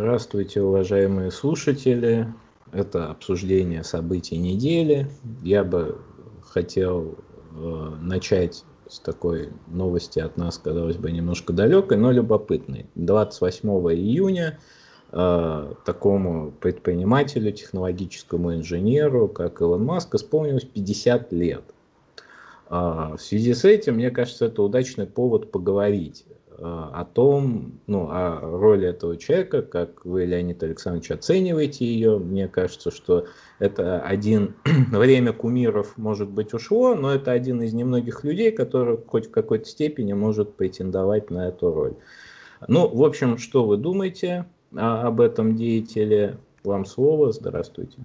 Здравствуйте, уважаемые слушатели. Это обсуждение событий недели. Я бы хотел э, начать с такой новости от нас, казалось бы, немножко далекой, но любопытной. 28 июня э, такому предпринимателю, технологическому инженеру, как Илон Маск, исполнилось 50 лет. Э, в связи с этим, мне кажется, это удачный повод поговорить о том, ну, о роли этого человека, как вы, Леонид Александрович, оцениваете ее. Мне кажется, что это один, время кумиров, может быть, ушло, но это один из немногих людей, который хоть в какой-то степени может претендовать на эту роль. Ну, в общем, что вы думаете об этом деятеле? Вам слово, здравствуйте.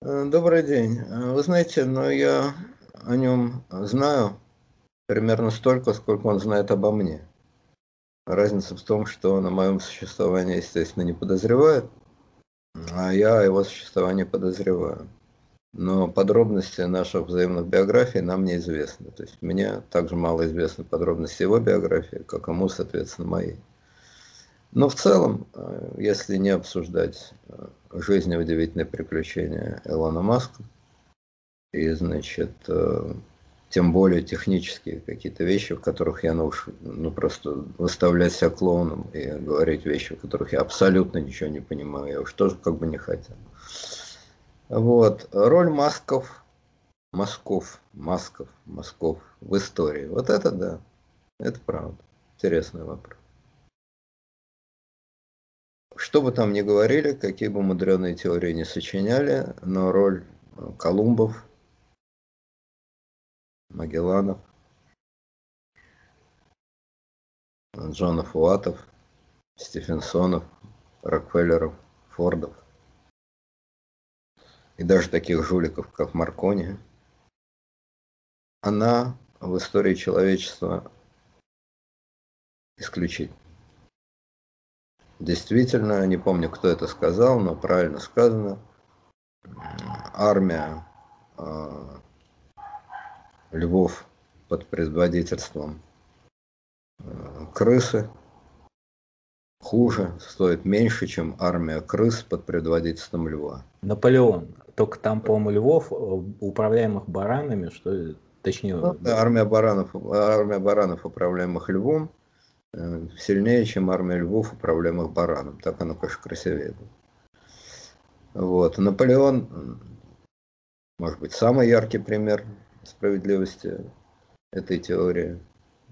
Добрый день. Вы знаете, но я о нем знаю примерно столько, сколько он знает обо мне. Разница в том, что он о моем существовании, естественно, не подозревает, а я о его существовании подозреваю. Но подробности наших взаимных биографий нам неизвестны. То есть мне также мало известны подробности его биографии, как ему, соответственно, моей. Но в целом, э, если не обсуждать э, жизнь и удивительные приключения Илона Маска, и, значит, э, тем более технические какие-то вещи, в которых я ну, ну просто выставлять себя клоуном и говорить вещи, в которых я абсолютно ничего не понимаю, я уж тоже как бы не хотел. Вот. Роль масков, масков, масков, масков в истории. Вот это да, это правда. Интересный вопрос. Что бы там ни говорили, какие бы мудреные теории не сочиняли, но роль Колумбов – Магелланов, Джонов Уатов, Стефенсонов, Рокфеллеров, Фордов. И даже таких жуликов, как Маркони, она в истории человечества исключительно. Действительно, не помню, кто это сказал, но правильно сказано, армия а, львов под предводительством э, крысы хуже, стоит меньше, чем армия крыс под предводительством льва. Наполеон. Только там, по-моему, львов, э, управляемых баранами, что точнее... Ну, армия, баранов, армия баранов, управляемых львом, э, сильнее, чем армия львов, управляемых бараном. Так оно, конечно, красивее было. Вот. Наполеон, может быть, самый яркий пример справедливости этой теории.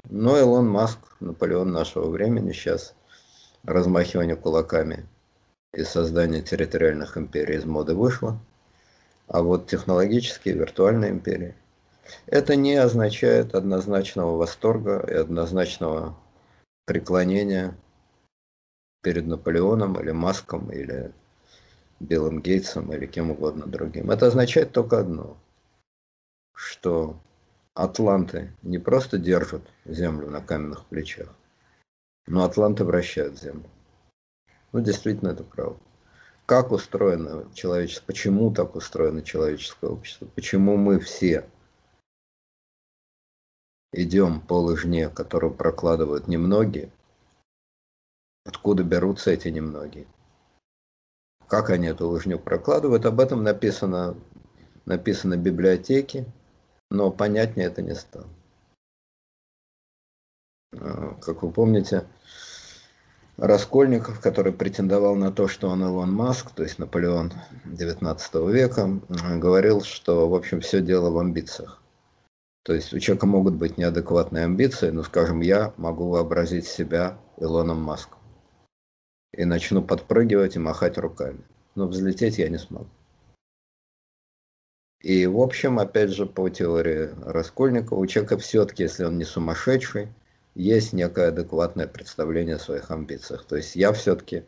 Но Илон Маск, Наполеон нашего времени сейчас, размахивание кулаками и создание территориальных империй из моды вышло. А вот технологические виртуальные империи, это не означает однозначного восторга и однозначного преклонения перед Наполеоном или Маском или Белым Гейтсом или кем угодно другим. Это означает только одно – что атланты не просто держат землю на каменных плечах, но атланты вращают землю. Ну, действительно, это правда. Как устроено человечество, почему так устроено человеческое общество, почему мы все идем по лыжне, которую прокладывают немногие, откуда берутся эти немногие, как они эту лыжню прокладывают, об этом написано, написано в библиотеке, но понятнее это не стало. А, как вы помните, Раскольников, который претендовал на то, что он Илон Маск, то есть Наполеон XIX века, говорил, что, в общем, все дело в амбициях. То есть у человека могут быть неадекватные амбиции, но, скажем, я могу вообразить себя Илоном Маском. И начну подпрыгивать и махать руками. Но взлететь я не смогу. И, в общем, опять же, по теории Раскольникова, у человека все-таки, если он не сумасшедший, есть некое адекватное представление о своих амбициях. То есть я все-таки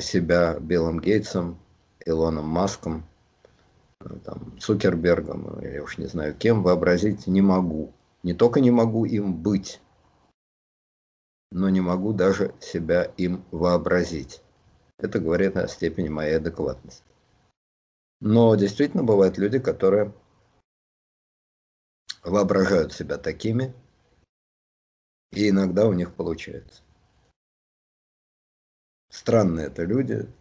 себя Биллом Гейтсом, Илоном Маском, там, Цукербергом, я уж не знаю кем, вообразить не могу. Не только не могу им быть, но не могу даже себя им вообразить. Это говорит о степени моей адекватности. Но действительно бывают люди, которые воображают себя такими, и иногда у них получается. Странные это люди,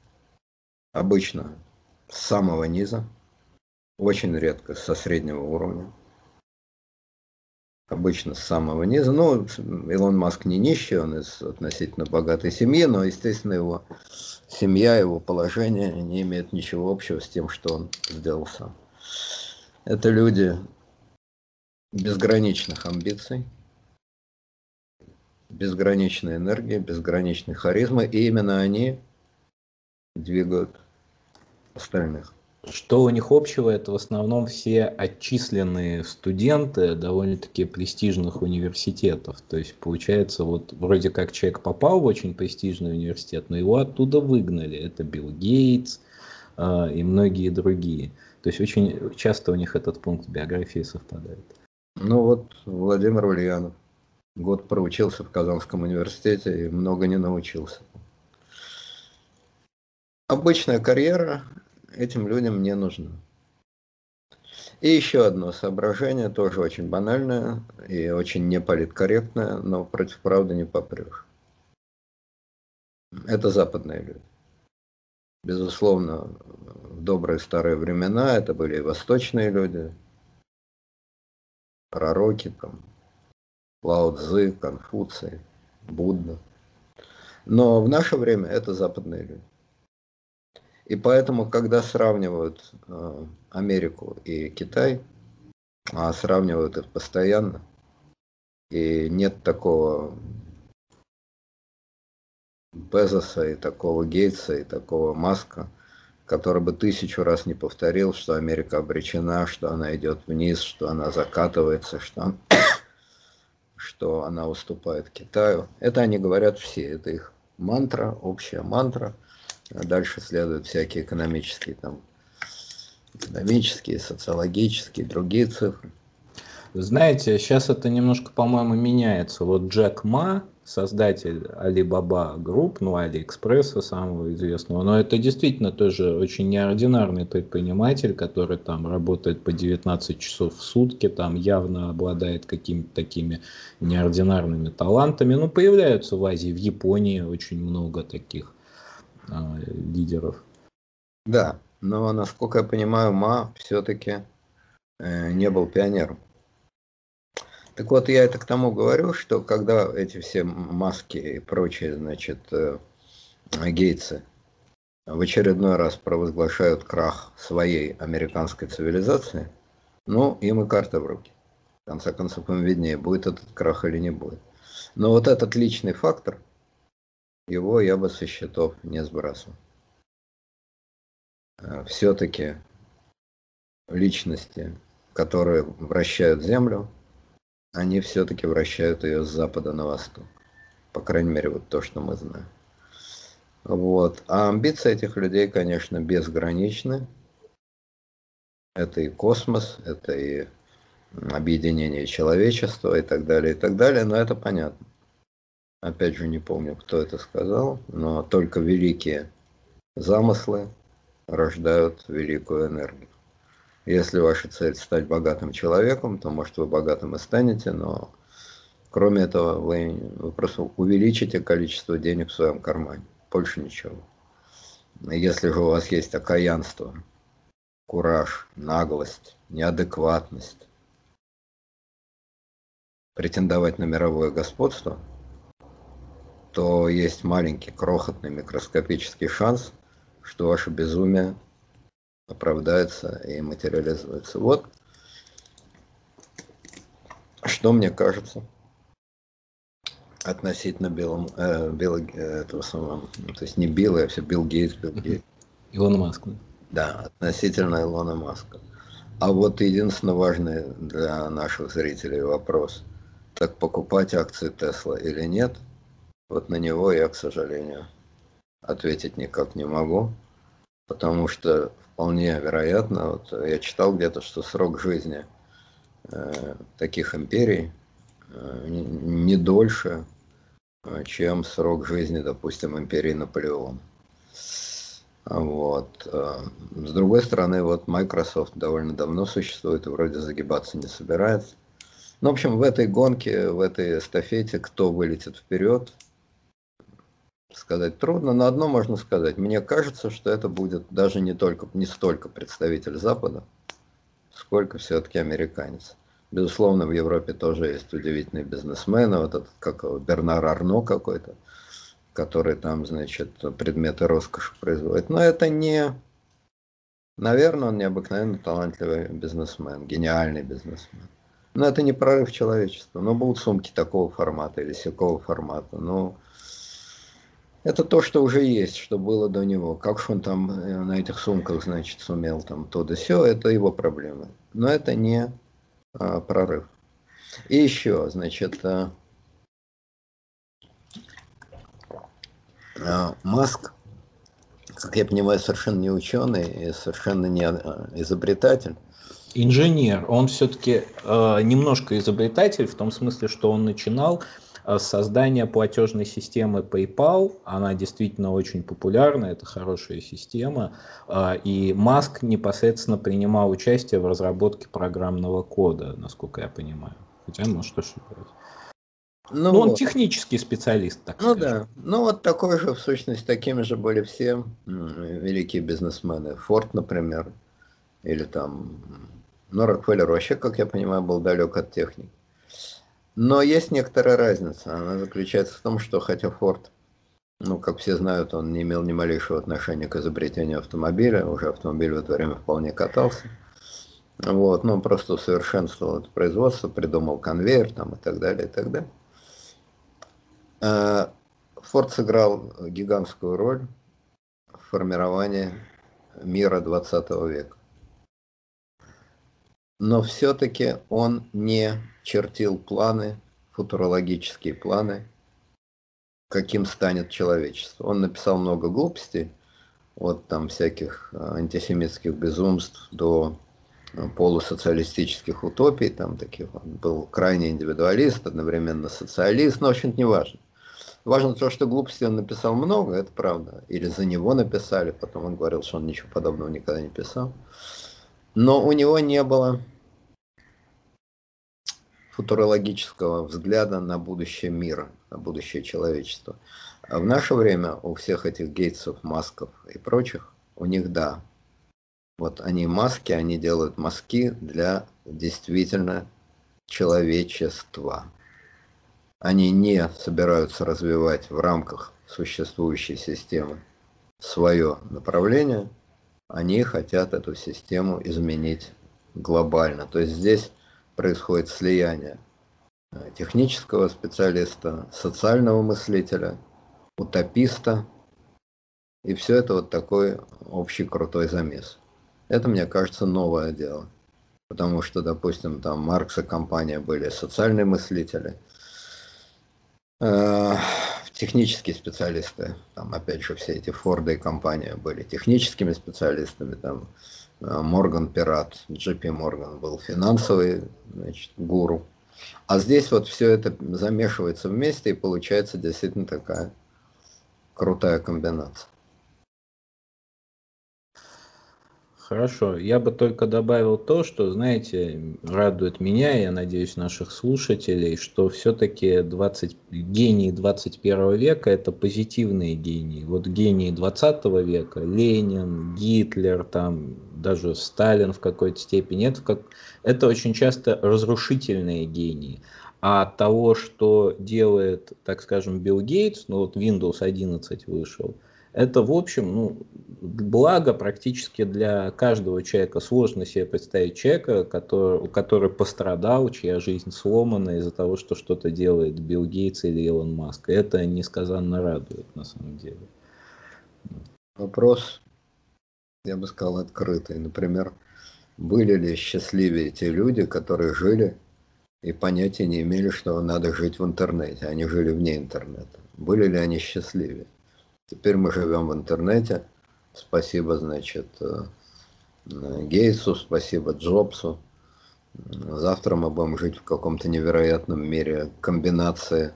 обычно с самого низа, очень редко со среднего уровня. Обычно с самого низа. Ну, Илон Маск не нищий, он из относительно богатой семьи, но, естественно, его семья, его положение не имеет ничего общего с тем, что он сделал сам. Это люди безграничных амбиций, безграничной энергии, безграничной харизмы, и именно они двигают остальных. Что у них общего, это в основном все отчисленные студенты довольно-таки престижных университетов. То есть получается, вот вроде как человек попал в очень престижный университет, но его оттуда выгнали. Это Билл Гейтс э, и многие другие. То есть очень часто у них этот пункт биографии совпадает. Ну вот Владимир Ульянов год проучился в Казанском университете и много не научился. Обычная карьера этим людям не нужна. И еще одно соображение, тоже очень банальное и очень неполиткорректное, но против правды не попрешь. Это западные люди. Безусловно, в добрые старые времена это были и восточные люди, пророки, там, Лао Цзы, Конфуций, Будда. Но в наше время это западные люди. И поэтому, когда сравнивают э, Америку и Китай, а сравнивают их постоянно, и нет такого Безоса и такого Гейтса и такого Маска, который бы тысячу раз не повторил, что Америка обречена, что она идет вниз, что она закатывается, что что она уступает Китаю. Это они говорят все, это их мантра, общая мантра. А дальше следуют всякие экономические, там, экономические, социологические, другие цифры. Знаете, сейчас это немножко, по-моему, меняется. Вот Джек Ма, создатель Alibaba Group, ну, Алиэкспресса самого известного, но это действительно тоже очень неординарный предприниматель, который там работает по 19 часов в сутки, там явно обладает какими-то такими неординарными талантами. Ну, появляются в Азии, в Японии очень много таких э, лидеров. Да, но, насколько я понимаю, Ма все-таки э, не был пионером. Так вот, я это к тому говорю, что когда эти все маски и прочие, значит, э, гейцы в очередной раз провозглашают крах своей американской цивилизации, ну, им и карта в руки. В конце концов, им виднее, будет этот крах или не будет. Но вот этот личный фактор, его я бы со счетов не сбрасывал. Э, Все-таки личности, которые вращают Землю, они все-таки вращают ее с запада на восток. По крайней мере, вот то, что мы знаем. Вот. А амбиции этих людей, конечно, безграничны. Это и космос, это и объединение человечества и так далее, и так далее, но это понятно. Опять же, не помню, кто это сказал, но только великие замыслы рождают великую энергию. Если ваша цель стать богатым человеком, то, может, вы богатым и станете, но кроме этого вы, вы просто увеличите количество денег в своем кармане. Больше ничего. Если же у вас есть окаянство, кураж, наглость, неадекватность, претендовать на мировое господство, то есть маленький, крохотный, микроскопический шанс, что ваше безумие оправдается и материализуется. Вот что мне кажется относительно Билла, э, Билла э, этого самого, ну, то есть не Билла, а все Билл Гейтс, Билл Гейтс. Илона Маска. Да, относительно Илона Маска. А вот единственно важный для наших зрителей вопрос. Так покупать акции Тесла или нет? Вот на него я, к сожалению, ответить никак не могу. Потому что вполне вероятно, вот я читал где-то, что срок жизни э, таких империй э, не, дольше, э, чем срок жизни, допустим, империи Наполеона. Вот. Э, с другой стороны, вот Microsoft довольно давно существует и вроде загибаться не собирается. Ну, в общем, в этой гонке, в этой эстафете, кто вылетит вперед, сказать трудно, но одно можно сказать. Мне кажется, что это будет даже не только не столько представитель Запада, сколько все-таки американец. Безусловно, в Европе тоже есть удивительные бизнесмены, вот этот, как Бернар Арно какой-то, который там, значит, предметы роскоши производит. Но это не, наверное, он необыкновенно талантливый бизнесмен, гениальный бизнесмен. Но это не прорыв человечества. Но будут сумки такого формата или сякого формата. Но это то, что уже есть, что было до него. Как же он там э, на этих сумках, значит, сумел там то да все, это его проблемы. Но это не а, прорыв. И еще, значит, а, а, Маск, как я понимаю, совершенно не ученый и совершенно не изобретатель. Инженер. Он все-таки э, немножко изобретатель в том смысле, что он начинал создание платежной системы PayPal, она действительно очень популярна, это хорошая система, э, и Маск непосредственно принимал участие в разработке программного кода, насколько я понимаю. Хотя, может, ошибаюсь. Ну, ну он вот. технический специалист, так Ну скажем. да, ну вот такой же, в сущности, такими же были все великие бизнесмены. Форд, например, или там, ну, Рокфеллер вообще, как я понимаю, был далек от техники. Но есть некоторая разница. Она заключается в том, что хотя Форд, ну, как все знают, он не имел ни малейшего отношения к изобретению автомобиля, уже автомобиль в это время вполне катался. Вот, но он просто усовершенствовал это производство, придумал конвейер там и так далее, и так далее. А, Форд сыграл гигантскую роль в формировании мира 20 века. Но все-таки он не чертил планы, футурологические планы, каким станет человечество. Он написал много глупостей, от там всяких э, антисемитских безумств до э, полусоциалистических утопий, там таких, он был крайне индивидуалист, одновременно социалист, но, в общем-то, не важно. Важно то, что глупостей он написал много, это правда. Или за него написали, потом он говорил, что он ничего подобного никогда не писал. Но у него не было футурологического взгляда на будущее мира, на будущее человечества. А в наше время у всех этих Гейтсов, Масков и прочих, у них да. Вот они маски, они делают маски для действительно человечества. Они не собираются развивать в рамках существующей системы свое направление, они хотят эту систему изменить глобально. То есть здесь происходит слияние э, технического специалиста, социального мыслителя, утописта. И все это вот такой общий крутой замес. Это, мне кажется, новое дело. Потому что, допустим, там Маркс и компания были социальные мыслители, э, технические специалисты, там опять же все эти Форды и компания были техническими специалистами, там Морган Пират, Джипи Морган был финансовый значит, гуру. А здесь вот все это замешивается вместе и получается действительно такая крутая комбинация. Хорошо. Я бы только добавил то, что, знаете, радует меня, я надеюсь, наших слушателей, что все-таки 20... гении 21 века – это позитивные гении. Вот гении 20 века – Ленин, Гитлер, там, даже Сталин в какой-то степени – это, как... это очень часто разрушительные гении. А того, что делает, так скажем, Билл Гейтс, ну вот Windows 11 вышел – это, в общем, ну, благо практически для каждого человека. Сложно себе представить человека, который, который пострадал, чья жизнь сломана из-за того, что что-то делает Билл Гейтс или Илон Маск. Это несказанно радует на самом деле. Вопрос, я бы сказал, открытый. Например, были ли счастливее те люди, которые жили и понятия не имели, что надо жить в интернете. Они жили вне интернета. Были ли они счастливее? Теперь мы живем в интернете. Спасибо, значит, э, Гейтсу, спасибо Джобсу. Завтра мы будем жить в каком-то невероятном мире комбинации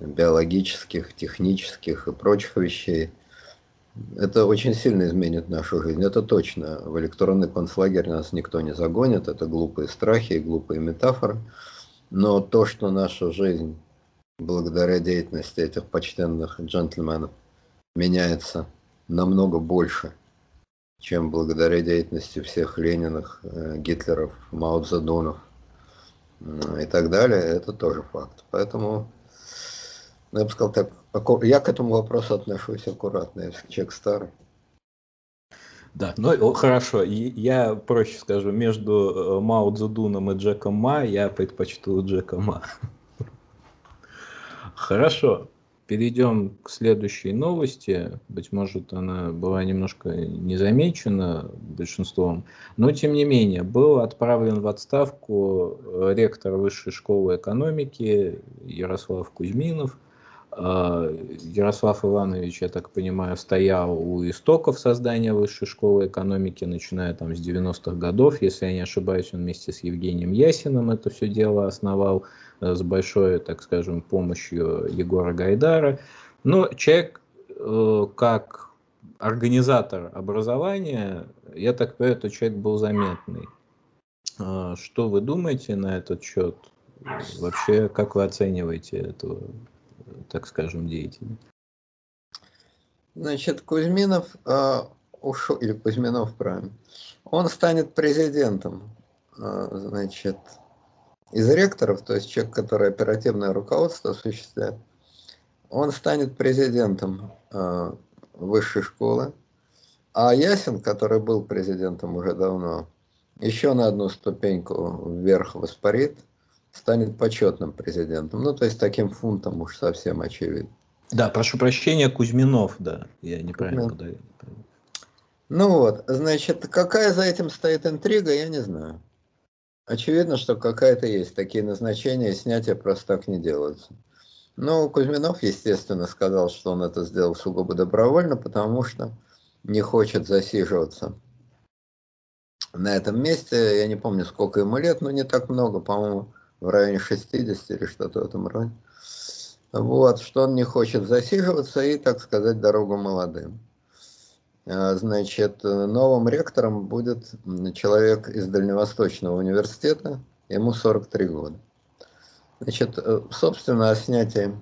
биологических, технических и прочих вещей. Это очень сильно изменит нашу жизнь, это точно. В электронный концлагерь нас никто не загонит, это глупые страхи и глупые метафоры. Но то, что наша жизнь благодаря деятельности этих почтенных джентльменов меняется намного больше, чем благодаря деятельности всех Лениных, э, Гитлеров, Мао и так далее, это тоже факт. Поэтому, ну, я бы сказал так, я к этому вопросу отношусь аккуратно, я человек старый. Да, ну хорошо, я проще скажу, между э, Мао Цзэдуном и Джеком Ма я предпочту Джека Ма. Хорошо, перейдем к следующей новости. Быть может, она была немножко не замечена большинством, но тем не менее, был отправлен в отставку ректор Высшей школы экономики Ярослав Кузьминов – а, Ярослав Иванович, я так понимаю, стоял у истоков создания высшей школы экономики, начиная там с 90-х годов. Если я не ошибаюсь, он вместе с Евгением Ясиным это все дело основал с большой, так скажем, помощью Егора Гайдара. Но человек э, как организатор образования, я так понимаю, этот человек был заметный. А, что вы думаете на этот счет? Вообще, как вы оцениваете этого так скажем, деятеля? Значит, Кузьминов э, ушел, или Кузьминов, правильно, он станет президентом, э, значит, из ректоров, то есть человек, который оперативное руководство осуществляет, он станет президентом э, высшей школы, а Ясин, который был президентом уже давно, еще на одну ступеньку вверх воспарит, станет почетным президентом. Ну, то есть таким фунтом уж совсем очевидно. Да, прошу прощения, Кузьминов, да, я неправильно ударил. Ну вот, значит, какая за этим стоит интрига, я не знаю. Очевидно, что какая-то есть. Такие назначения и снятия просто так не делаются. Но Кузьминов, естественно, сказал, что он это сделал сугубо добровольно, потому что не хочет засиживаться на этом месте. Я не помню, сколько ему лет, но не так много, по-моему, в районе 60 или что-то в этом роде. Вот, что он не хочет засиживаться и, так сказать, дорогу молодым. А, значит, новым ректором будет человек из Дальневосточного университета, ему 43 года. Значит, э, собственно, о снятии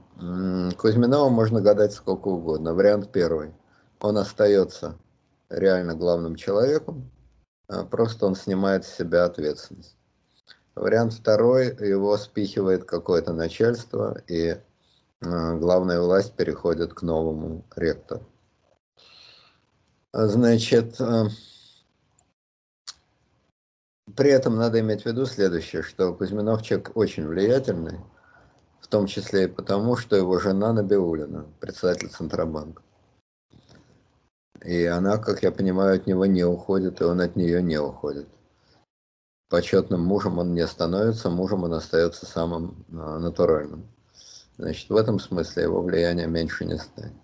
Кузьминова можно гадать сколько угодно. Вариант первый. Он остается реально главным человеком, а просто он снимает с себя ответственность. Вариант второй, его спихивает какое-то начальство, и э, главная власть переходит к новому ректору. Значит, э, при этом надо иметь в виду следующее, что Кузьминов человек очень влиятельный, в том числе и потому, что его жена Набиулина, председатель Центробанка. И она, как я понимаю, от него не уходит, и он от нее не уходит почетным мужем он не становится, мужем он остается самым а, натуральным. Значит, в этом смысле его влияние меньше не станет.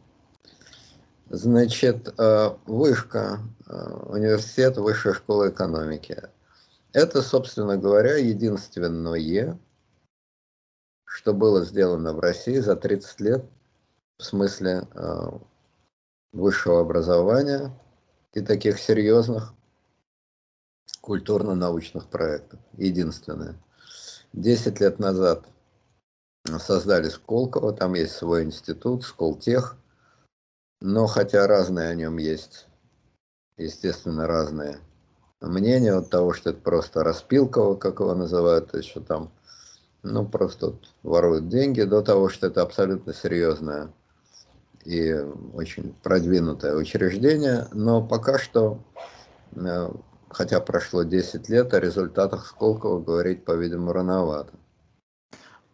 Значит, а, вышка, а, университет высшей школы экономики. Это, собственно говоря, единственное, что было сделано в России за 30 лет в смысле высшего образования и таких серьезных культурно-научных проектов. Единственное. Десять лет назад создали Сколково, там есть свой институт, Сколтех, но хотя разные о нем есть, естественно, разные мнения от того, что это просто распилково, как его называют, то есть что там, ну, просто вот воруют деньги, до того, что это абсолютно серьезное и очень продвинутое учреждение, но пока что э, хотя прошло 10 лет, о результатах Сколково говорить, по-видимому, рановато.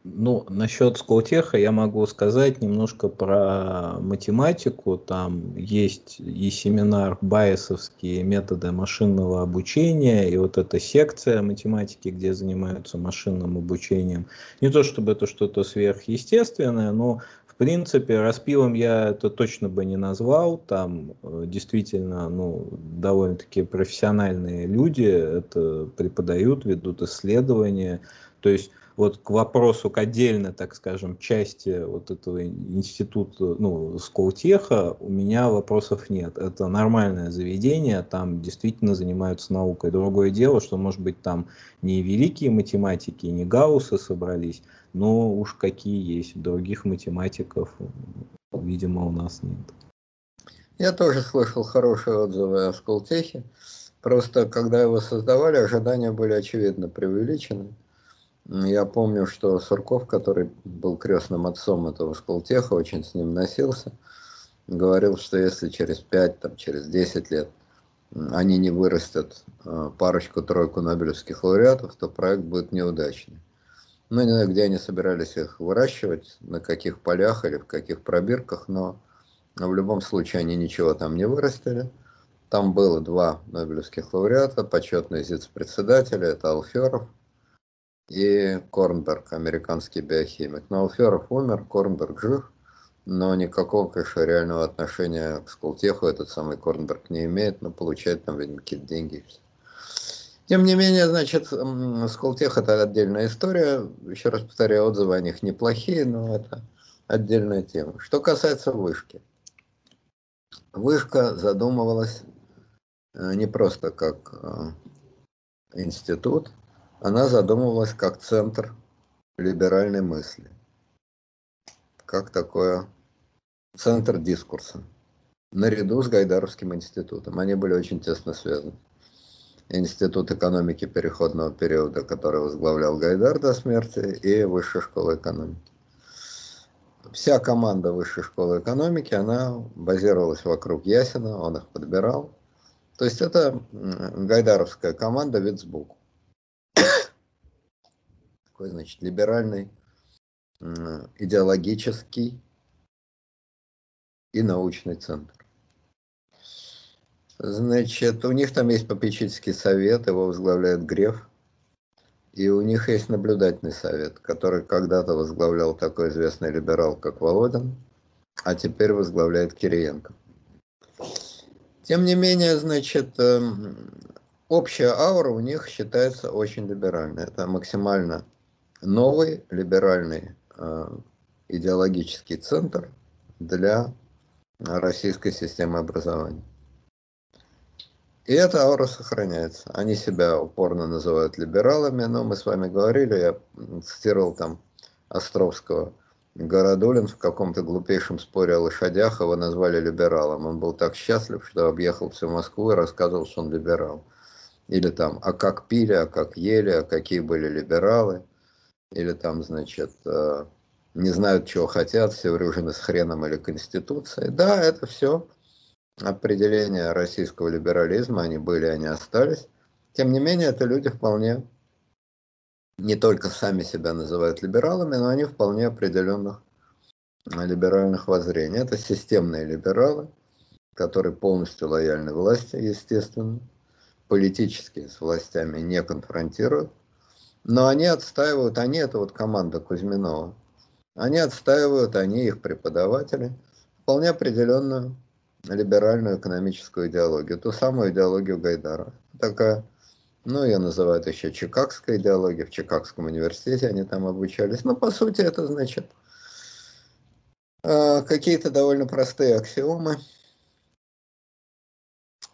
Ну, насчет Сколтеха я могу сказать немножко про математику. Там есть и семинар Байесовские методы машинного обучения, и вот эта секция математики, где занимаются машинным обучением. Не то чтобы это что-то сверхъестественное, но принципе, распилом я это точно бы не назвал. Там э, действительно ну, довольно-таки профессиональные люди это преподают, ведут исследования. То есть вот к вопросу, к отдельно, так скажем, части вот этого института, ну, Сколтеха, у меня вопросов нет. Это нормальное заведение, там действительно занимаются наукой. Другое дело, что, может быть, там не великие математики, не Гауссы собрались, но уж какие есть. Других математиков, видимо, у нас нет. Я тоже слышал хорошие отзывы о Сколтехе. Просто, когда его создавали, ожидания были очевидно преувеличены. Я помню, что Сурков, который был крестным отцом этого Сколтеха, очень с ним носился, говорил, что если через 5, там, через 10 лет они не вырастят э, парочку-тройку нобелевских лауреатов, то проект будет неудачный. Ну, не знаю, где они собирались их выращивать, на каких полях или в каких пробирках, но в любом случае они ничего там не вырастили. Там было два нобелевских лауреата, почетные зиц-председатели, это Алферов – и Корнберг, американский биохимик. Но Алферов умер, Корнберг жив, но никакого, конечно, реального отношения к Сколтеху этот самый Корнберг не имеет, но получает там, видимо, какие-то деньги. Тем не менее, значит, Сколтех это отдельная история. Еще раз повторяю, отзывы о них неплохие, но это отдельная тема. Что касается вышки. Вышка задумывалась э, не просто как э, институт, она задумывалась как центр либеральной мысли, как такое центр дискурса, наряду с Гайдаровским институтом. Они были очень тесно связаны. Институт экономики переходного периода, который возглавлял Гайдар до смерти, и Высшая школа экономики. Вся команда Высшей школы экономики, она базировалась вокруг Ясина, он их подбирал. То есть это гайдаровская команда Вицбук такой, значит, либеральный, идеологический и научный центр. Значит, у них там есть попечительский совет, его возглавляет Греф. И у них есть наблюдательный совет, который когда-то возглавлял такой известный либерал, как Володин, а теперь возглавляет Кириенко. Тем не менее, значит, эм, общая аура у них считается очень либеральной. Это максимально новый либеральный э, идеологический центр для российской системы образования. И эта аура сохраняется. Они себя упорно называют либералами, но мы с вами говорили, я цитировал там Островского, Городулин в каком-то глупейшем споре о лошадях его назвали либералом. Он был так счастлив, что объехал всю Москву и рассказывал, что он либерал. Или там, а как пили, а как ели, а какие были либералы – или там, значит, э, не знают, чего хотят, все вооружены с хреном или конституцией. Да, это все определения российского либерализма, они были, они остались. Тем не менее, это люди вполне не только сами себя называют либералами, но они вполне определенных либеральных воззрений. Это системные либералы, которые полностью лояльны власти, естественно, политически с властями не конфронтируют, но они отстаивают, они это вот команда Кузьминова, они отстаивают, они их преподаватели, вполне определенную либеральную экономическую идеологию, ту самую идеологию Гайдара. Такая, ну, ее называют еще чикагская идеология, в Чикагском университете они там обучались. Но по сути это значит э, какие-то довольно простые аксиомы,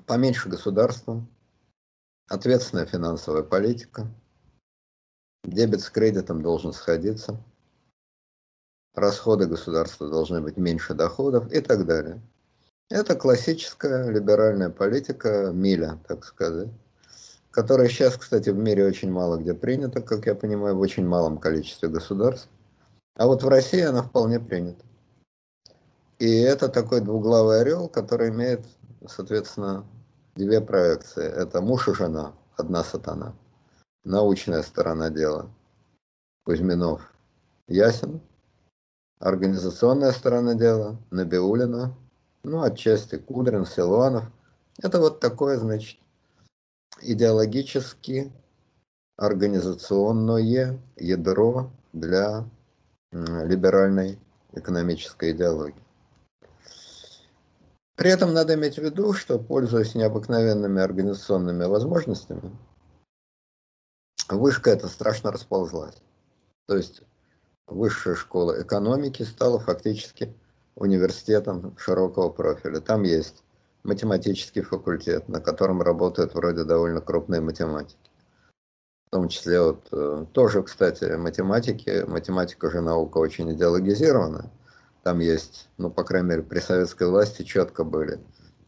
поменьше государства, ответственная финансовая политика – Дебет с кредитом должен сходиться. Расходы государства должны быть меньше доходов и так далее. Это классическая либеральная политика Миля, так сказать, которая сейчас, кстати, в мире очень мало где принята, как я понимаю, в очень малом количестве государств. А вот в России она вполне принята. И это такой двуглавый орел, который имеет, соответственно, две проекции. Это муж и жена, одна сатана научная сторона дела. Кузьминов, Ясин, организационная сторона дела, Набиулина, ну, отчасти Кудрин, Силуанов. Это вот такое, значит, идеологически организационное ядро для либеральной экономической идеологии. При этом надо иметь в виду, что, пользуясь необыкновенными организационными возможностями, вышка эта страшно расползлась. То есть высшая школа экономики стала фактически университетом широкого профиля. Там есть математический факультет, на котором работают вроде довольно крупные математики. В том числе вот э, тоже, кстати, математики. Математика же наука очень идеологизирована. Там есть, ну, по крайней мере, при советской власти четко были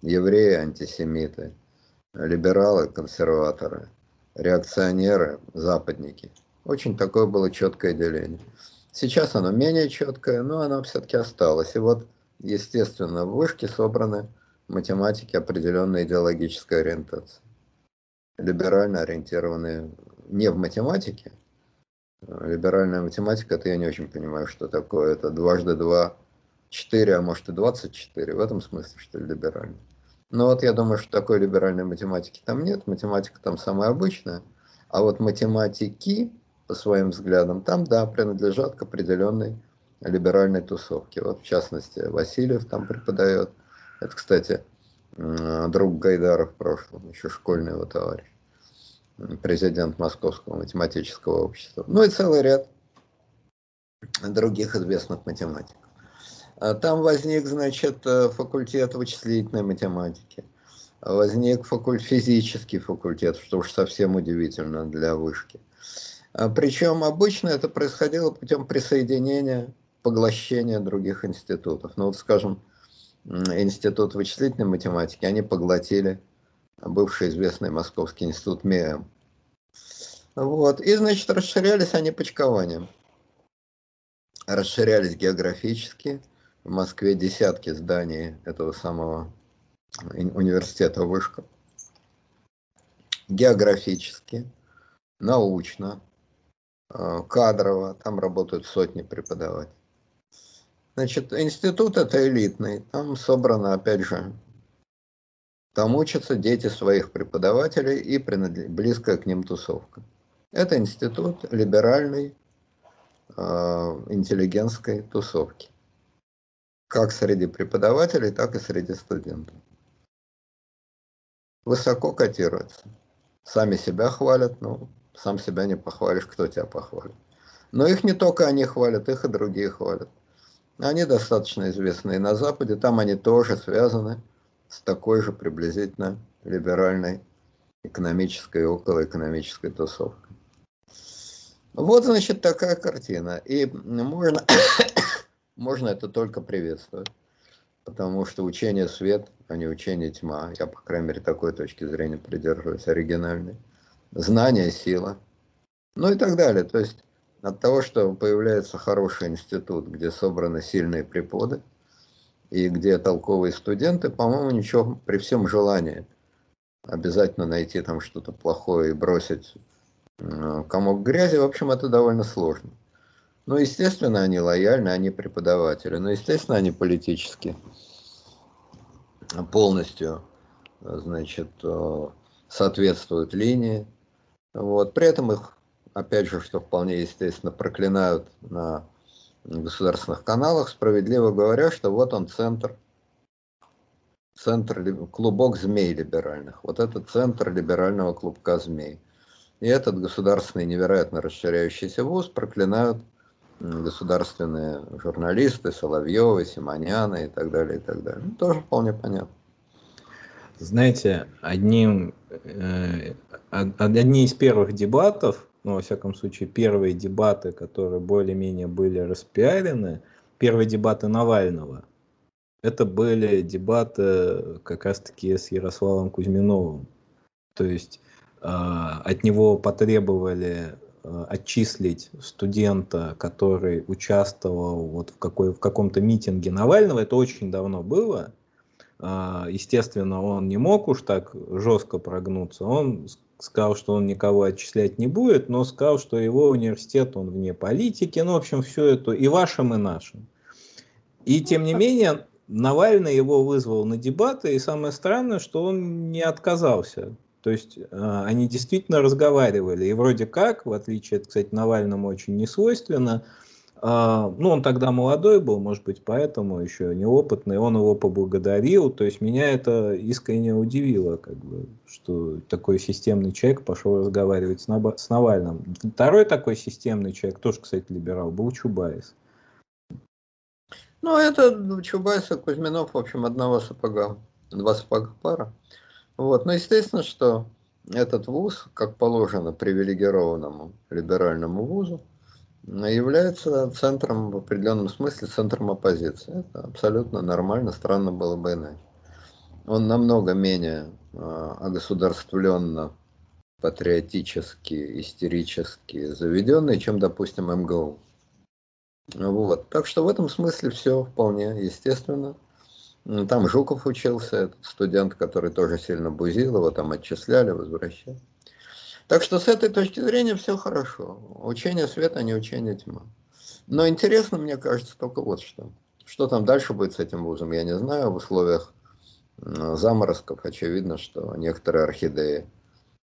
евреи, антисемиты, либералы, консерваторы, реакционеры, западники. Очень такое было четкое деление. Сейчас оно менее четкое, но оно все-таки осталось. И вот, естественно, в вышке собраны математики определенной идеологической ориентации. Либерально ориентированные не в математике. Либеральная математика, это я не очень понимаю, что такое. Это дважды два, четыре, а может и двадцать четыре. В этом смысле, что ли, либеральный. Но вот я думаю, что такой либеральной математики там нет. Математика там самая обычная. А вот математики, по своим взглядам, там, да, принадлежат к определенной либеральной тусовке. Вот, в частности, Васильев там преподает – это, кстати, друг Гайдара в прошлом, еще школьный его товарищ, президент Московского математического общества. Ну и целый ряд других известных математиков. А там возник, значит, э, факультет вычислительной математики, возник факуль... физический факультет, что уж совсем удивительно для вышки. А Причем обычно это происходило путем присоединения, поглощения других институтов. Ну вот, скажем, Институт вычислительной математики, они поглотили бывший известный Московский институт МИЭМ. Вот. И, значит, расширялись они почкованием. Расширялись географически. В Москве десятки зданий этого самого университета вышка. Географически, научно, э, кадрово. Там работают сотни преподавателей. Значит, институт это элитный, там собрано, опять же, там учатся дети своих преподавателей и принадлежит, близкая к ним тусовка. Это институт либеральной э, интеллигентской тусовки. Как среди преподавателей, так и среди студентов. Высоко котируется. Сами себя хвалят, но сам себя не похвалишь, кто тебя похвалит. Но их не только они хвалят, их и другие хвалят. Они достаточно известны и на Западе, там они тоже связаны с такой же приблизительно либеральной экономической и околоэкономической тусовкой. Вот, значит, такая картина. И можно, можно это только приветствовать, потому что учение свет, а не учение тьма. Я, по крайней мере, такой точки зрения придерживаюсь, оригинальной. Знание – сила. Ну и так далее. То есть от того, что появляется хороший институт, где собраны сильные преподы, и где толковые студенты, по-моему, ничего при всем желании обязательно найти там что-то плохое и бросить комок грязи, в общем, это довольно сложно. Ну, естественно, они лояльны, они преподаватели, но, естественно, они политически полностью, значит, э, соответствуют линии. Вот. При этом их опять же, что вполне естественно, проклинают на государственных каналах, справедливо говоря, что вот он центр, центр, клубок змей либеральных. Вот это центр либерального клубка змей. И этот государственный невероятно расширяющийся вуз проклинают государственные журналисты, Соловьевы, Симоняны и так далее, и так далее. Ну, тоже вполне понятно. Знаете, одним, э, одни из первых дебатов ну, во всяком случае, первые дебаты, которые более-менее были распиарены, первые дебаты Навального, это были дебаты как раз-таки с Ярославом Кузьминовым. То есть э, от него потребовали отчислить студента, который участвовал вот в, какой, в каком-то митинге Навального. Это очень давно было. Э, естественно, он не мог уж так жестко прогнуться. Он сказал, что он никого отчислять не будет, но сказал, что его университет, он вне политики, ну, в общем, все это и вашим, и нашим. И тем не менее, Навальный его вызвал на дебаты, и самое странное, что он не отказался. То есть э, они действительно разговаривали, и вроде как, в отличие, кстати, Навальному очень не свойственно, э, А, ну, он тогда молодой был, может быть, поэтому еще неопытный, он его поблагодарил, то есть меня это искренне удивило, как бы, что такой системный человек пошел разговаривать с, с Навальным. Второй такой системный человек, тоже, кстати, либерал, был Чубайс. Ну, это Чубайс и Кузьминов, в общем, одного сапога, два сапога пара. Вот, но естественно, что этот вуз, как положено привилегированному либеральному вузу, является центром, в определенном смысле, центром оппозиции. Это абсолютно нормально, странно было бы иначе. Он намного менее э, огосударствленно, патриотически, истерически заведенный, чем, допустим, МГУ. Вот. Так что в этом смысле все вполне естественно. Там Жуков учился, этот студент, который тоже сильно бузил, его там отчисляли, возвращали. Так что с этой точки зрения все хорошо. Учение света, не учение тьма. Но интересно, мне кажется, только вот что. Что там дальше будет с этим вузом, я не знаю. В условиях заморозков очевидно, что некоторые орхидеи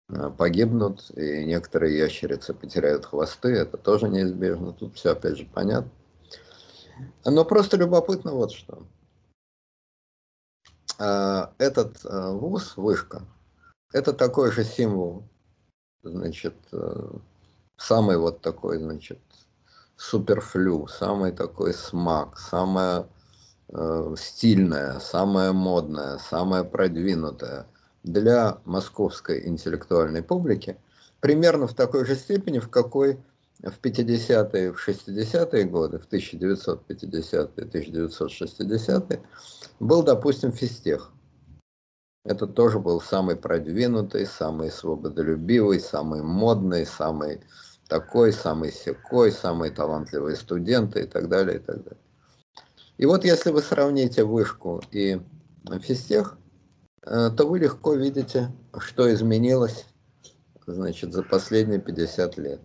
э, погибнут, и некоторые ящерицы потеряют хвосты. Это тоже неизбежно. Тут все опять же понятно. Но просто любопытно вот что. А, этот э, вуз, вышка, это такой же символ значит, э, самый вот такой, значит, суперфлю, самый такой смак, самая э, стильная, самая модная, самая продвинутая для московской интеллектуальной публики, примерно в такой же степени, в какой в 50-е, в 60-е годы, в 1950-е, 1960-е, был, допустим, физтех. Это тоже был самый продвинутый, самый свободолюбивый, самый модный, самый такой, самый секой, самые талантливые студенты и так далее, и так далее. И вот если вы сравните вышку и физтех, э, то вы легко видите, что изменилось значит, за последние 50 лет.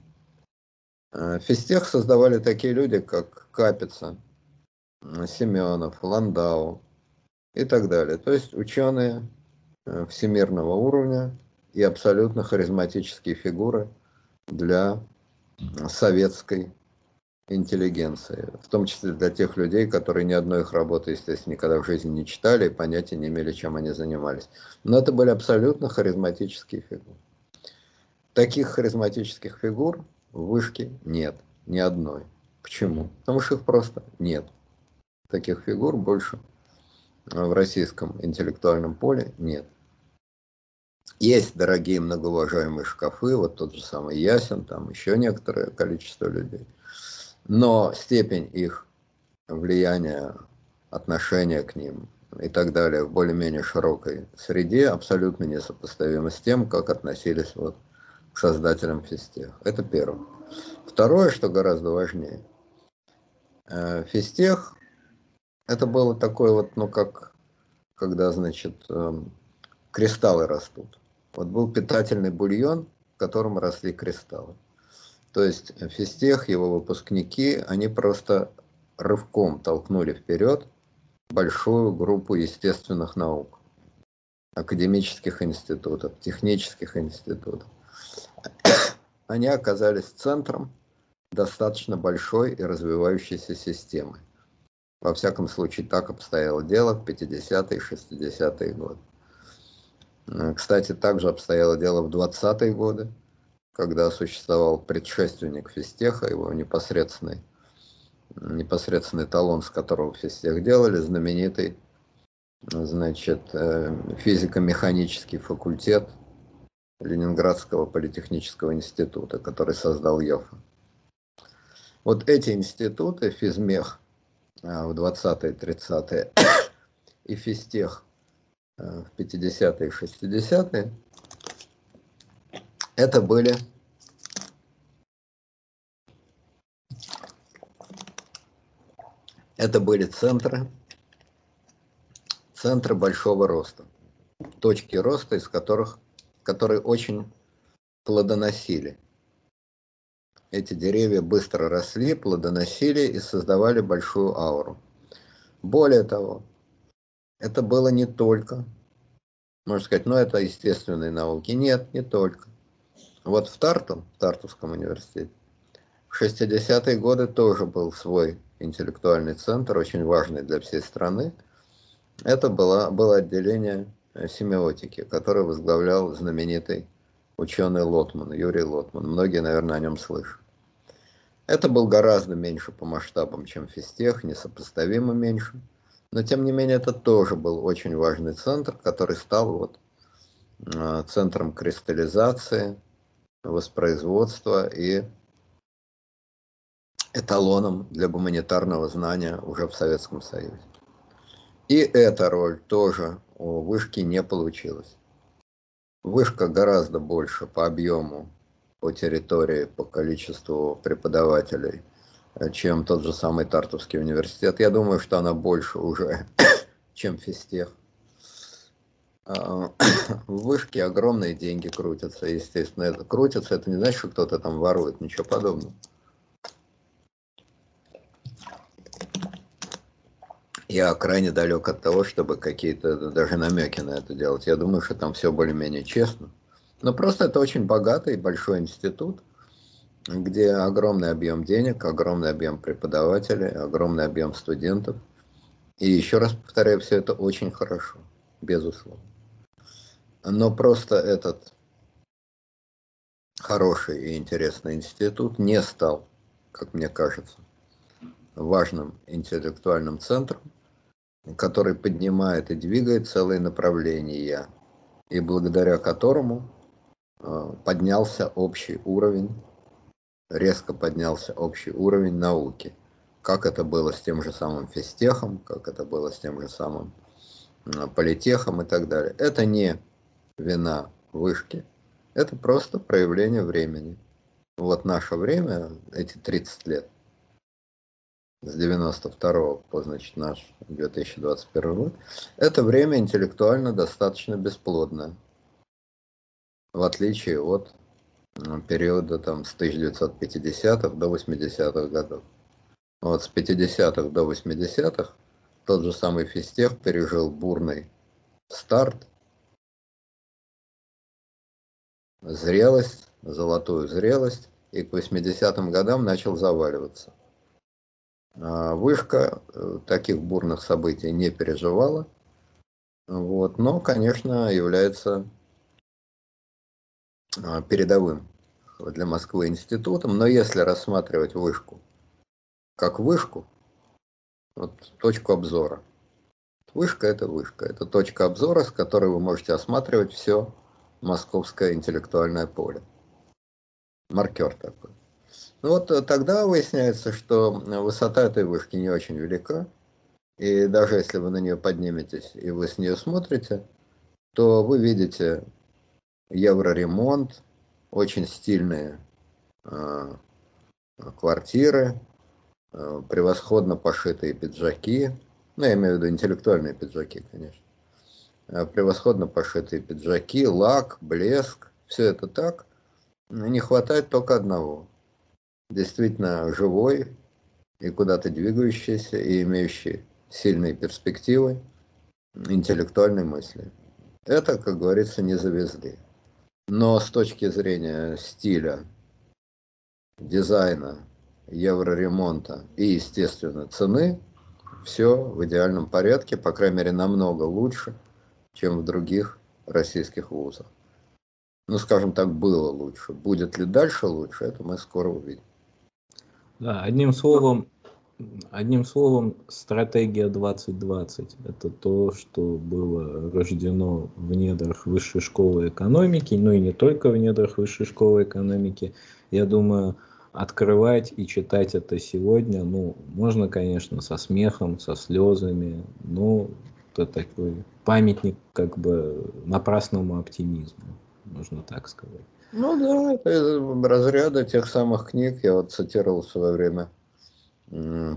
Э, физтех создавали такие люди, как Капица, Семенов, Ландау и так далее. То есть ученые, Э, всемирного уровня и абсолютно харизматические фигуры для советской интеллигенции, в том числе для тех людей, которые ни одной их работы, естественно, никогда в жизни не читали и понятия не имели, чем они занимались. Но это были абсолютно харизматические фигуры. Таких харизматических фигур в вышке нет, ни одной. Почему? Потому что их просто нет. Таких фигур больше в российском интеллектуальном поле нет. Есть дорогие многоуважаемые шкафы, вот тот же самый Ясен, там еще некоторое количество людей. Но степень их влияния, отношения к ним и так далее в более-менее широкой среде абсолютно несопоставимо с тем, как относились вот создателям физтех. Это первое. Второе, что гораздо важнее. Э, физтех это было такое вот, ну как, когда, значит, эм, кристаллы растут. Вот был питательный бульон, в котором росли кристаллы. То есть физтех, его выпускники, они просто рывком толкнули вперед большую группу естественных наук, академических институтов, технических институтов. Они оказались центром достаточно большой и развивающейся системы. Во всяком случае, так обстояло дело в 50-е и 60-е годы. Э, кстати, также обстояло дело в 20-е годы, когда существовал предшественник физтеха, его непосредственный, непосредственный талон, с которого физтех делали, знаменитый значит, э, физико-механический факультет Ленинградского политехнического института, который создал Йофа. Вот эти институты, физмех э, в 20-е, 30-е и физтех Э, в 50-е и 60-е, это были это были центры, центры большого роста, точки роста, из которых, которые очень плодоносили. Эти деревья быстро росли, плодоносили и создавали большую ауру. Более того, это было не только, можно сказать, ну это естественные науки. Нет, не только. Вот в Тарту, в Тартовском университете, в В 60-е годы тоже был свой интеллектуальный центр, очень важный для всей страны. Это было, было отделение семиотики, которое возглавлял знаменитый ученый Лотман, Юрий Лотман. Многие, наверное, о нем слышат. Это был гораздо меньше по масштабам, чем физтех, несопоставимо меньше. Но, тем не менее, это тоже был очень важный центр, который стал вот э, центром кристаллизации, воспроизводства и эталоном для гуманитарного знания уже в Советском Союзе. И эта роль тоже у вышки не получилась. Вышка гораздо больше по объему, по территории, по количеству преподавателей, э, чем тот же самый Тартовский университет. Я думаю, что она больше уже, чем физтех. А, в вышке огромные деньги крутятся, естественно. Это крутятся, это не значит, что кто-то там ворует, ничего подобного. Я крайне далек от того, чтобы какие-то даже намеки на это делать. Я думаю, что там все более-менее честно. Но просто это очень богатый большой институт, где огромный объем денег, огромный объем преподавателей, огромный объем студентов. И еще раз повторяю, все это очень хорошо, безусловно. Но просто этот хороший и интересный институт не стал, как мне кажется, важным интеллектуальным центром, который поднимает и двигает целые направления, и благодаря которому э, поднялся общий уровень, резко поднялся общий уровень науки. Как это было с тем же самым физтехом, как это было с тем же самым э, политехом и так далее. Это не вина вышки, это просто проявление времени. Вот наше время, эти 30 лет, с 92 по, значит, наш 2021 год, это время интеллектуально достаточно бесплодное. В отличие от периода там с 1950-х до 80-х годов. Вот с 50-х до 80-х тот же самый физтех пережил бурный старт, зрелость, золотую зрелость, и к 80-м годам начал заваливаться. А, вышка э, таких бурных событий не переживала, вот, но, конечно, является а, передовым для Москвы институтом. Но если рассматривать вышку как вышку, вот точку обзора, вышка это вышка, это точка обзора, с которой вы можете осматривать все московское интеллектуальное поле. Маркер такой. Ну вот э, тогда выясняется, что высота этой вышки не очень велика. И даже если вы на нее подниметесь и вы с нее смотрите, то вы видите евроремонт, очень стильные э, квартиры, э, превосходно пошитые пиджаки, ну, я имею в виду интеллектуальные пиджаки, конечно, э, превосходно пошитые пиджаки, лак, блеск, все это так. Не хватает только одного действительно живой и куда-то двигающийся, и имеющий сильные перспективы интеллектуальной мысли. Это, как говорится, не завезли. Но с точки зрения стиля, дизайна, евроремонта и, естественно, цены, все в идеальном порядке, по крайней мере, намного лучше, чем в других российских вузах. Ну, скажем так, было лучше. Будет ли дальше лучше, это мы скоро увидим. Да, одним словом, одним словом, стратегия 2020 – это то, что было рождено в недрах высшей школы экономики, ну и не только в недрах высшей школы экономики. Я думаю, открывать и читать это сегодня, ну, можно, конечно, со смехом, со слезами, но это такой памятник как бы напрасному оптимизму, можно так сказать. Ну да, это разряда тех самых книг, я вот цитировал в свое время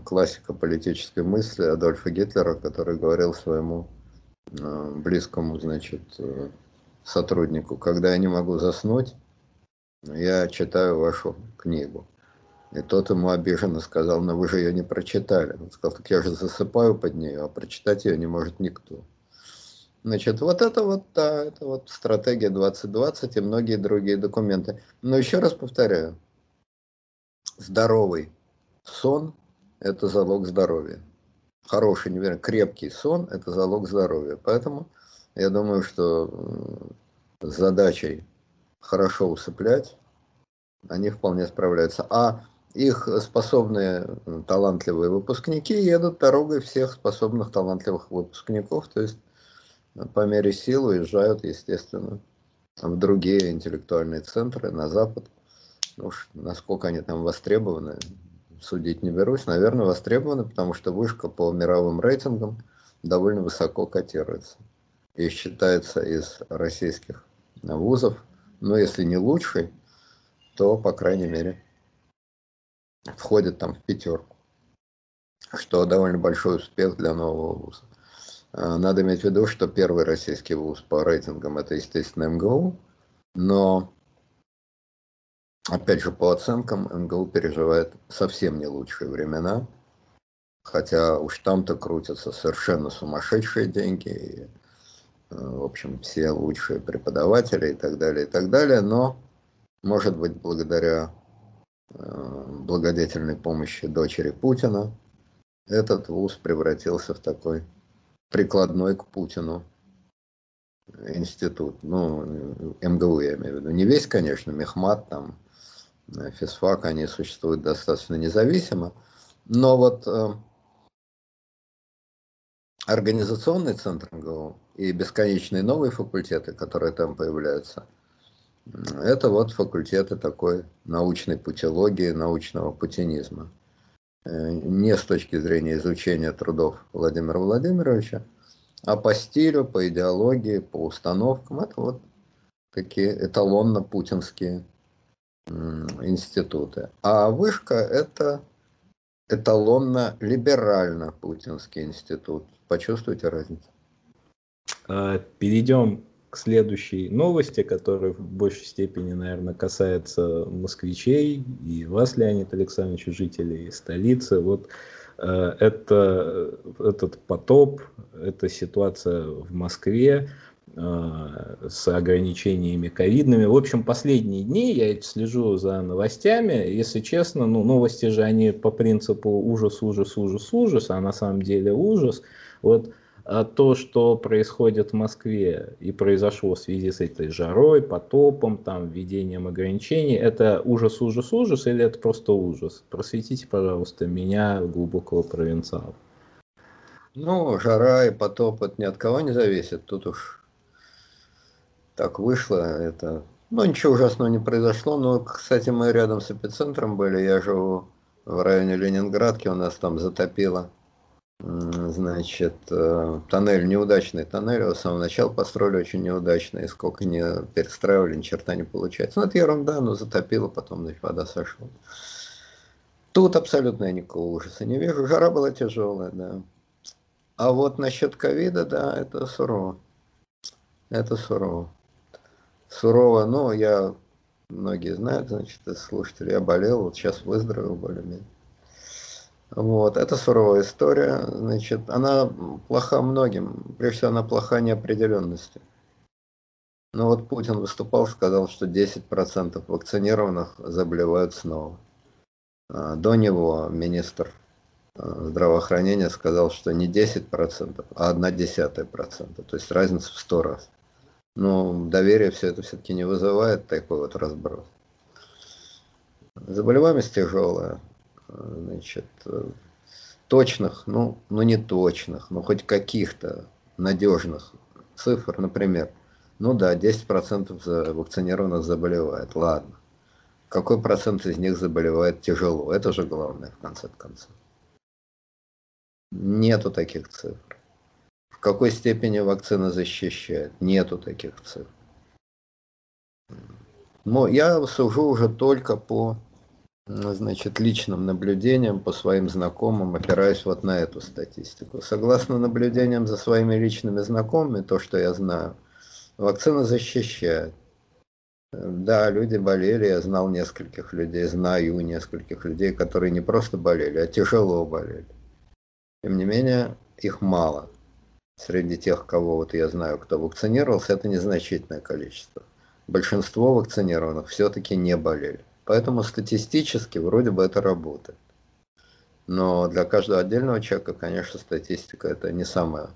классика политической мысли Адольфа Гитлера, который говорил своему э, близкому, значит, э, сотруднику, когда я не могу заснуть, я читаю вашу книгу. И тот ему обиженно сказал, но вы же ее не прочитали. Он сказал, так я же засыпаю под нее, а прочитать ее не может никто. Значит, вот это вот, да, это вот стратегия 2020 и многие другие документы. Но еще раз повторяю, здоровый сон – это залог здоровья. Хороший, невероятно крепкий сон – это залог здоровья. Поэтому я думаю, что с задачей хорошо усыплять они вполне справляются. А их способные, талантливые выпускники едут дорогой всех способных, талантливых выпускников, то есть по мере сил уезжают, естественно, в другие интеллектуальные центры, на Запад. Ну уж насколько они там востребованы, судить не берусь. Наверное, востребованы, потому что вышка по мировым рейтингам довольно высоко котируется. И считается из российских вузов, ну если не лучший, то, по крайней мере, входит там в пятерку, что довольно большой успех для нового вуза. А, надо иметь в виду, что первый российский вуз по рейтингам это, естественно, МГУ, но, опять же, по оценкам, МГУ переживает совсем не лучшие времена, хотя уж там-то крутятся совершенно сумасшедшие деньги, и, э, в общем, все лучшие преподаватели и так далее, и так далее, но, может быть, благодаря Э, благодетельной помощи дочери Путина, этот вуз превратился в такой прикладной к Путину институт. Ну, МГУ я имею в виду. Не весь, конечно, Мехмат, там, э, физфак, они существуют достаточно независимо. Но вот э, организационный центр МГУ и бесконечные новые факультеты, которые там появляются – это вот факультеты такой научной путилогии, научного путинизма. Э, не с точки зрения изучения трудов Владимира Владимировича, а по стилю, по идеологии, по установкам. Это вот такие эталонно-путинские институты. А вышка – это эталонно-либерально-путинский институт. Почувствуйте разницу? А, перейдем к следующей новости, которая в большей степени, наверное, касается москвичей и вас, Леонид Александрович, жителей столицы. Вот э, это, этот потоп, эта ситуация в Москве э, с ограничениями ковидными. В общем, последние дни я слежу за новостями. Если честно, ну, новости же они по принципу ужас, ужас, ужас, ужас, а на самом деле ужас. Вот а то, что происходит в Москве и произошло в связи с этой жарой, потопом, там, введением ограничений, это ужас, ужас, ужас или это просто ужас? Просветите, пожалуйста, меня, глубокого провинциала. Ну, жара и потоп, это ни от кого не зависит. Тут уж так вышло, это... Ну, ничего ужасного не произошло. Но, кстати, мы рядом с эпицентром были. Я живу в районе Ленинградки, у нас там затопило Значит, э, тоннель, неудачный тоннель, его с самого начала построили очень неудачно, и сколько не перестраивали, ни черта не получается. Ну, это ерунда, но затопило, потом значит, вода сошла. Тут абсолютно я никакого ужаса не вижу. Жара была тяжелая, да. А вот насчет ковида, да, это сурово. Это сурово. Сурово, ну, я, многие знают, значит, слушатели, я болел, вот сейчас выздоровел более-менее. Вот, это суровая история, значит, она плоха многим, прежде всего она плоха неопределенности. Но вот Путин выступал, сказал, что 10% вакцинированных заболевают снова. А, до него министр а, здравоохранения сказал, что не 10%, а 1 десятая процента, то есть разница в 100 раз. Но доверие все это все-таки не вызывает такой вот разброс. Заболеваемость тяжелая, значит, точных, ну, ну не точных, но хоть каких-то надежных цифр, например, ну да, 10% вакцинированных заболевает, ладно. Какой процент из них заболевает тяжело? Это же главное, в конце концов. Нету таких цифр. В какой степени вакцина защищает? Нету таких цифр. Но я сужу уже только по значит, личным наблюдением по своим знакомым, опираясь вот на эту статистику. Согласно наблюдениям за своими личными знакомыми, то, что я знаю, вакцина защищает. Да, люди болели, я знал нескольких людей, знаю нескольких людей, которые не просто болели, а тяжело болели. Тем не менее, их мало. Среди тех, кого вот я знаю, кто вакцинировался, это незначительное количество. Большинство вакцинированных все-таки не болели. Поэтому статистически вроде бы это работает. Но для каждого отдельного человека, конечно, статистика это не самое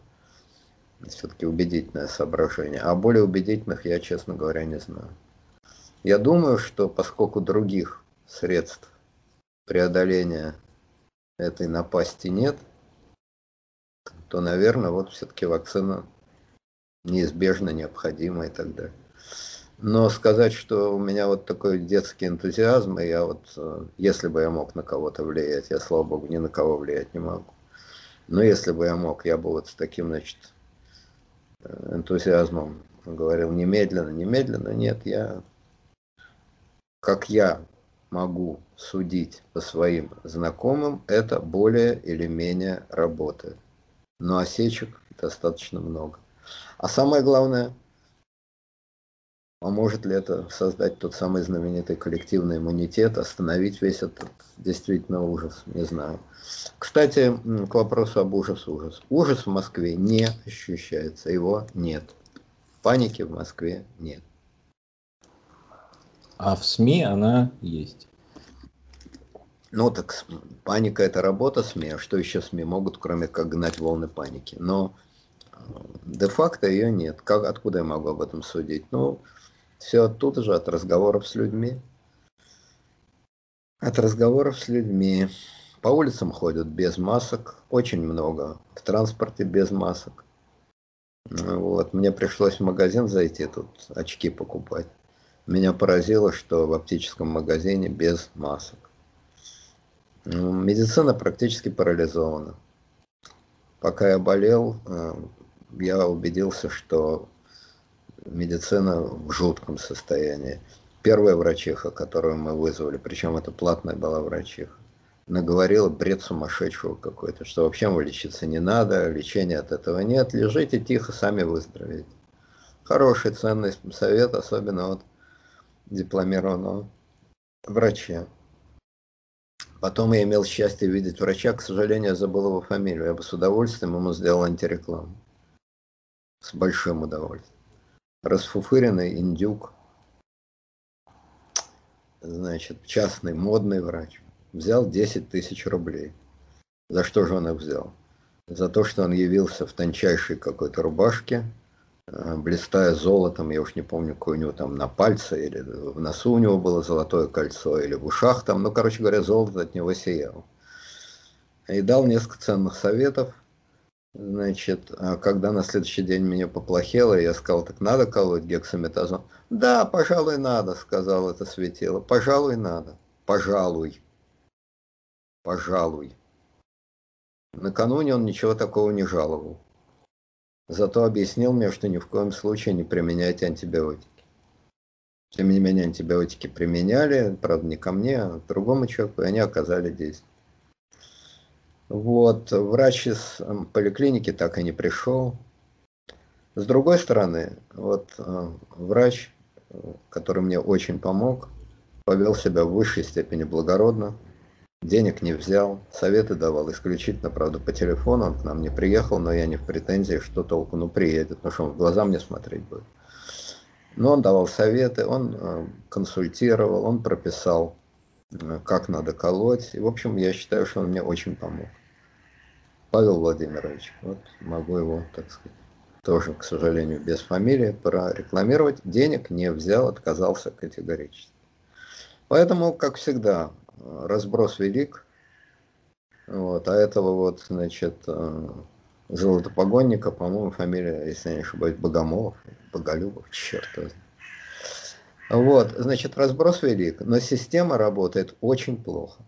все-таки убедительное соображение. А более убедительных я, честно говоря, не знаю. Я думаю, что поскольку других средств преодоления этой напасти нет, то, наверное, вот все-таки вакцина неизбежно необходима и так далее. Но сказать, что у меня вот такой детский энтузиазм, и я вот, э, если бы я мог на кого-то влиять, я, слава богу, ни на кого влиять не могу. Но если бы я мог, я бы вот с таким, значит, э, энтузиазмом говорил немедленно, немедленно. Нет, я, как я могу судить по своим знакомым, это более или менее работает. Но осечек достаточно много. А самое главное, а может ли это создать тот самый знаменитый коллективный иммунитет, остановить весь этот действительно ужас, не знаю. Кстати, к вопросу об ужас ужас. Ужас в Москве не ощущается, его нет. Паники в Москве нет. А в СМИ она есть. Ну так паника это работа СМИ, а что еще СМИ могут, кроме как гнать волны паники. Но э, де-факто ее нет. Как, откуда я могу об этом судить? Ну, все оттуда же, от разговоров с людьми. От разговоров с людьми. По улицам ходят без масок, очень много. В транспорте без масок. Вот. Мне пришлось в магазин зайти, тут очки покупать. Меня поразило, что в оптическом магазине без масок. Медицина практически парализована. Пока я болел, э, я убедился, что медицина в жутком состоянии. Первая врачиха, которую мы вызвали, причем это платная была врачиха, наговорила бред сумасшедшего какой-то, что вообще вам лечиться не надо, лечения от этого нет, лежите тихо, сами выздоровеете. Хороший, ценный совет, особенно от дипломированного врача. Потом я имел счастье видеть врача, к сожалению, я забыл его фамилию. Я бы с удовольствием ему сделал антирекламу. С большим удовольствием расфуфыренный индюк, значит, частный модный врач, взял 10 тысяч рублей. За что же он их взял? За то, что он явился в тончайшей какой-то рубашке, э, блистая золотом, я уж не помню, какой у него там на пальце, или в носу у него было золотое кольцо, или в ушах там, ну, короче говоря, золото от него сияло. И дал несколько ценных советов, Значит, а когда на следующий день мне поплохело, я сказал, так надо колоть гексаметазон? Да, пожалуй, надо, сказал это светило. Пожалуй, надо. Пожалуй. Пожалуй. Накануне он ничего такого не жаловал. Зато объяснил мне, что ни в коем случае не применяйте антибиотики. Тем не менее, антибиотики применяли, правда, не ко мне, а к другому человеку, и они оказали действие. Вот, врач из эм, поликлиники так и не пришел. С другой стороны, вот э, врач, который мне очень помог, повел себя в высшей степени благородно, денег не взял, советы давал исключительно, правда, по телефону, он к нам не приехал, но я не в претензии, что толку, ну приедет, потому что он в глаза мне смотреть будет. Но он давал советы, он э, консультировал, он прописал, э, как надо колоть. И, в общем, я считаю, что он мне очень помог. Павел Владимирович. Вот могу его, так сказать, тоже, к сожалению, без фамилии прорекламировать. Денег не взял, отказался категорически. Поэтому, как всегда, разброс велик. Вот, а этого вот, значит, э, золотопогонника, по-моему, фамилия, если я не ошибаюсь, Богомолов, Боголюбов, черт возьми. Вот, значит, разброс велик, но система работает очень плохо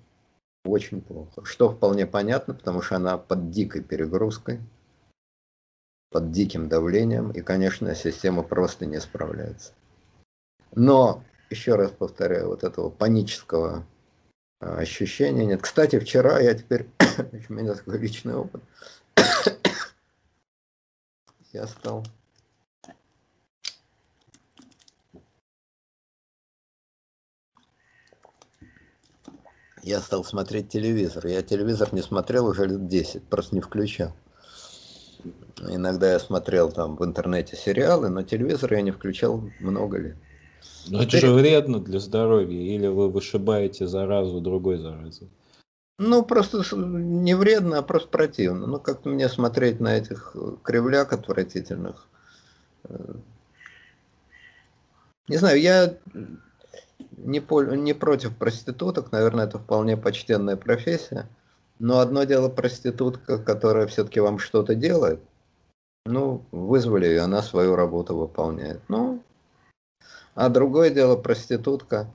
очень плохо. Что вполне понятно, потому что она под дикой перегрузкой, под диким давлением, и, конечно, система просто не справляется. Но, еще раз повторяю, вот этого панического а, ощущения нет. Кстати, вчера я теперь, у меня такой личный опыт, я стал я стал смотреть телевизор. Я телевизор не смотрел уже лет 10, просто не включал. Иногда я смотрел там в интернете сериалы, но телевизор я не включал много лет. Но это же вредно для здоровья, или вы вышибаете заразу другой заразой? Ну, просто не вредно, а просто противно. Ну, как мне смотреть на этих э, кривляк отвратительных. Э, не знаю, я не, по, не против проституток, наверное, это вполне почтенная профессия. Но одно дело проститутка, которая все-таки вам что-то делает. Ну, вызвали ее, она свою работу выполняет. Ну, а другое дело проститутка,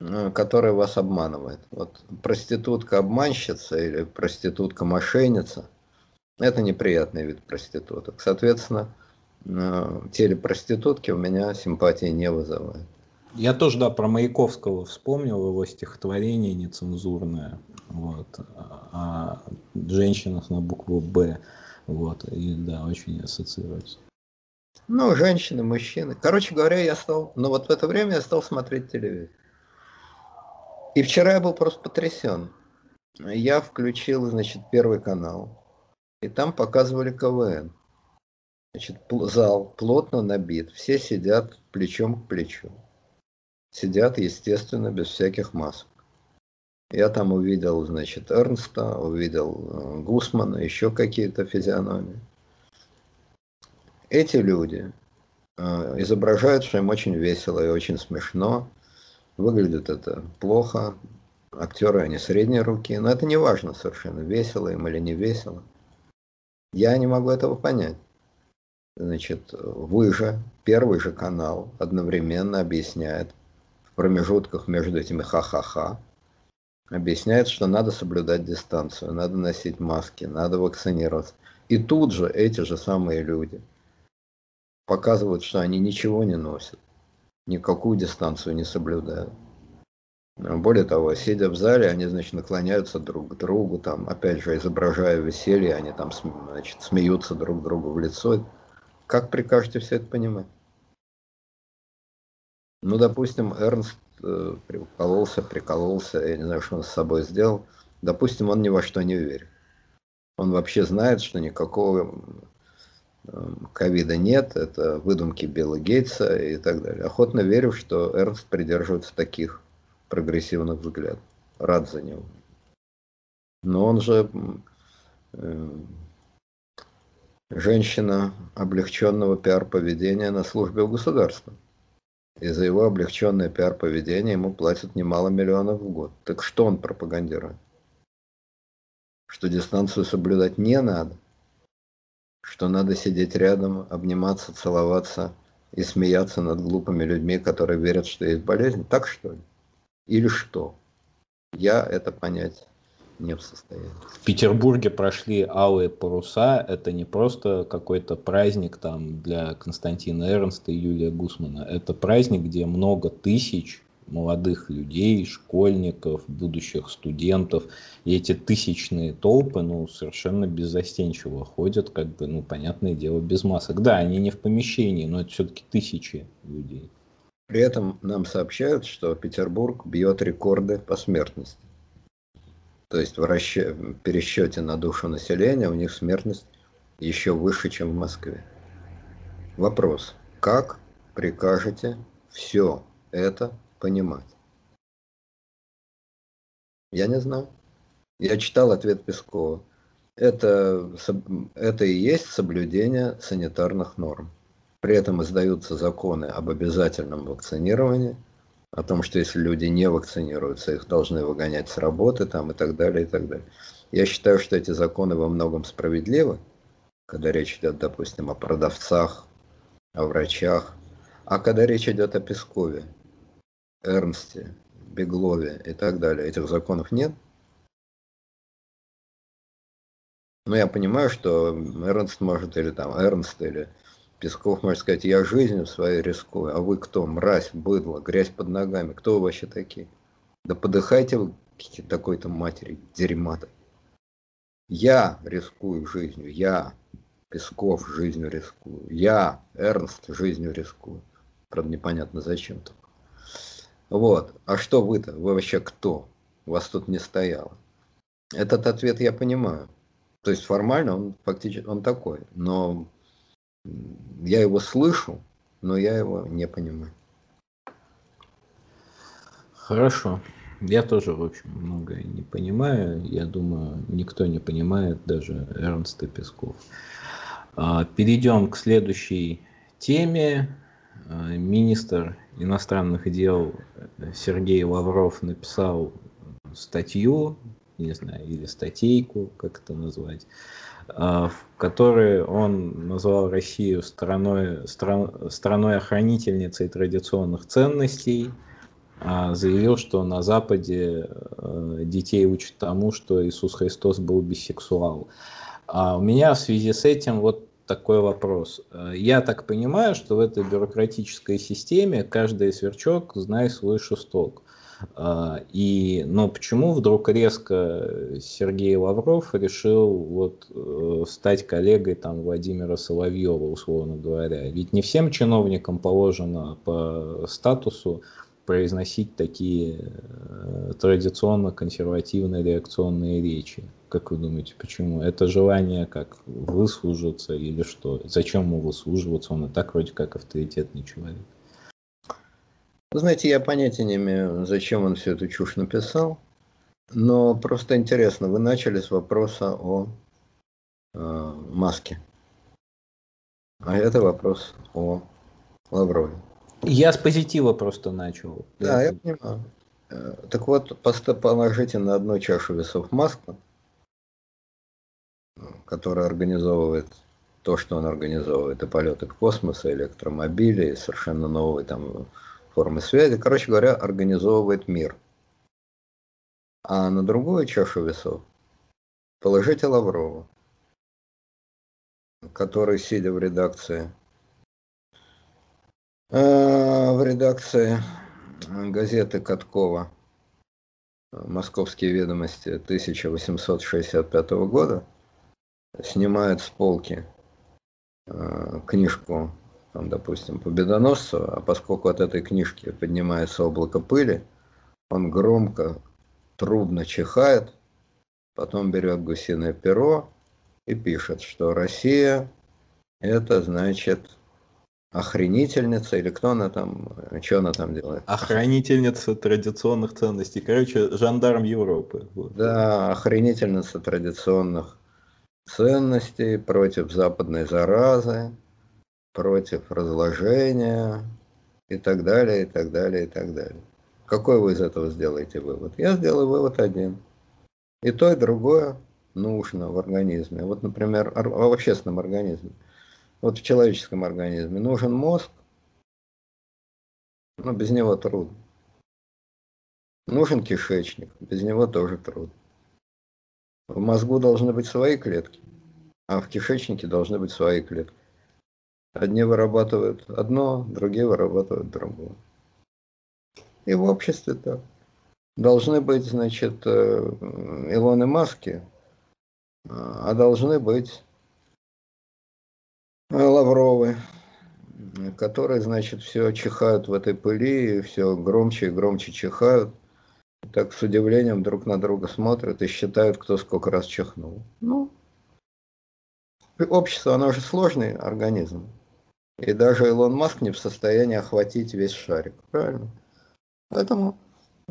э, которая вас обманывает. Вот проститутка-обманщица или проститутка-мошенница – это неприятный вид проституток. Соответственно, э, телепроститутки у меня симпатии не вызывают. Я тоже, да, про Маяковского вспомнил его стихотворение нецензурное, вот, о женщинах на букву «Б», вот, и да, очень ассоциируется. Ну, женщины, мужчины. Короче говоря, я стал, ну вот в это время я стал смотреть телевизор. И вчера я был просто потрясен. Я включил, значит, первый канал, и там показывали КВН. Значит, зал плотно набит, все сидят плечом к плечу. Сидят, естественно, без всяких масок. Я там увидел, значит, Эрнста, увидел э, Гусмана, еще какие-то физиономии. Эти люди э, изображают, что им очень весело и очень смешно. Выглядит это плохо. Актеры, они средние руки. Но это не важно совершенно, весело им или не весело. Я не могу этого понять. Значит, вы же, первый же канал одновременно объясняет промежутках между этими ха-ха-ха, объясняет, что надо соблюдать дистанцию, надо носить маски, надо вакцинироваться. И тут же эти же самые люди – показывают, что они ничего не носят, никакую дистанцию не соблюдают. Более того, сидя в зале, они, значит, наклоняются друг к другу, там, опять же, изображая веселье, они там, значит, смеются друг другу в лицо. Как прикажете все это понимать? Ну, допустим, Эрнст э, прикололся, прикололся, я не знаю, что он с собой сделал. Допустим, он ни во что не верит. Он вообще знает, что никакого Эм, ковида нет, это выдумки Билла Гейтса и так далее. Охотно верю, что Эрнст придерживается таких прогрессивных взглядов. Рад за него. Но он же э, женщина облегченного пиар-поведения на службе у государства. И за его облегченное пиар-поведение ему платят немало миллионов в год. Так что он пропагандирует? Что дистанцию соблюдать не надо – что надо сидеть рядом, обниматься, целоваться и смеяться над глупыми людьми, которые верят, что есть болезнь. Так что ли? Или что? Я это понять не в состоянии. В Петербурге прошли алые паруса. Это не просто какой-то праздник там для Константина Эрнста и Юлия Гусмана. Это праздник, где много тысяч молодых людей, школьников, будущих студентов. И эти тысячные толпы, ну, совершенно беззастенчиво ходят, как бы, ну, понятное дело, без масок. Да, они не в помещении, но это все-таки тысячи людей. При этом нам сообщают, что Петербург бьет рекорды по смертности. То есть в расчет, пересчете на душу населения у них смертность еще выше, чем в Москве. Вопрос. Как прикажете все это понимать? Я не знаю. Я читал ответ Пескова. Это, это и есть соблюдение санитарных норм. При этом издаются законы об обязательном вакцинировании, о том, что если люди не вакцинируются, их должны выгонять с работы там, и так далее, и так далее. Я считаю, что эти законы во многом справедливы, когда речь идет, допустим, о продавцах, о врачах, а когда речь идет о Пескове, Эрнсте, Беглове и так далее, этих законов нет. Но я понимаю, что Эрнст может, или там Эрнст, или Песков может сказать, я жизнью своей рискую, а вы кто? Мразь, быдло, грязь под ногами. Кто вы вообще такие? Да подыхайте вы такой-то матери, дерьма-то. Я рискую жизнью, я, Песков, жизнью рискую. Я, Эрнст, жизнью рискую. Правда, непонятно зачем-то. Вот. А что вы-то? Вы вообще кто? У вас тут не стояло. Этот ответ я понимаю. То есть формально он фактически он такой. Но я его слышу, но я его не понимаю. Хорошо. Я тоже, в общем, многое не понимаю. Я думаю, никто не понимает, даже Эрнст и Песков. А, перейдем к следующей теме. А, министр иностранных дел Сергей Лавров написал статью, не знаю, или статейку, как это назвать, в которой он назвал Россию страной, стран, страной охранительницей традиционных ценностей, а заявил, что на Западе э, детей учат тому, что Иисус Христос был бисексуал. А у меня в связи с этим вот такой вопрос. Я так понимаю, что в этой бюрократической системе каждый сверчок знает свой шесток. А, и, но почему вдруг резко Сергей Лавров решил вот э, стать коллегой там Владимира Соловьева, условно говоря? Ведь не всем чиновникам положено по статусу произносить такие э, традиционно консервативные реакционные речи. Как вы думаете, почему? Это желание как выслужиться или что? Зачем ему выслуживаться? Он и так вроде как авторитетный человек. Знаете, я понятия не имею, зачем он всю эту чушь написал, но просто интересно, вы начали с вопроса о э, маске, а это вопрос о Лаврове. Я с позитива просто начал. Да, я понимаю. Э, так вот, положите на одну чашу весов маску, которая организовывает то, что он организовывает, и полеты в космос, и электромобили, и совершенно новые там формы связи, короче говоря, организовывает мир. А на другую чашу весов положите Лаврова, который, сидя в редакции, э, в редакции газеты Каткова «Московские ведомости» 1865 года, снимает с полки э, книжку там, допустим, победоносцу, а поскольку от этой книжки поднимается облако пыли, он громко, трубно чихает, потом берет гусиное перо и пишет, что Россия это значит охранительница или кто она там, что она там делает? Охранительница традиционных ценностей, короче, жандарм Европы. Вот. Да, охранительница традиционных ценностей против западной заразы, против разложения и так далее, и так далее, и так далее. Какой вы из этого сделаете вывод? Я сделаю вывод один. И то, и другое нужно в организме. Вот, например, в общественном организме. Вот в человеческом организме нужен мозг, но без него трудно. Нужен кишечник, без него тоже трудно. В мозгу должны быть свои клетки, а в кишечнике должны быть свои клетки. Одни вырабатывают одно, другие вырабатывают другое. И в обществе так. Должны быть, значит, э, Илоны Маски, а должны быть э, Лавровы, которые, значит, все чихают в этой пыли, и все громче и громче чихают. Так с удивлением друг на друга смотрят и считают, кто сколько раз чихнул. Ну, общество, оно же сложный организм. И даже Илон Маск не в состоянии охватить весь шарик. Правильно? Поэтому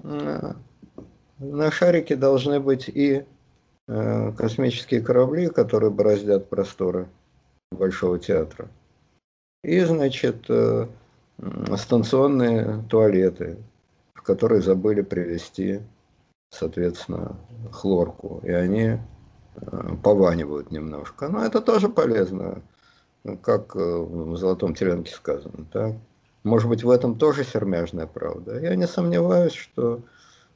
э, на шарике должны быть и э, космические корабли, которые бороздят просторы Большого театра. И, значит, э, станционные туалеты, в которые забыли привезти, соответственно, хлорку. И они пованивают немножко. Но это тоже полезно как э, в «Золотом теленке» сказано. Так? Может быть, в этом тоже сермяжная правда. Я не сомневаюсь, что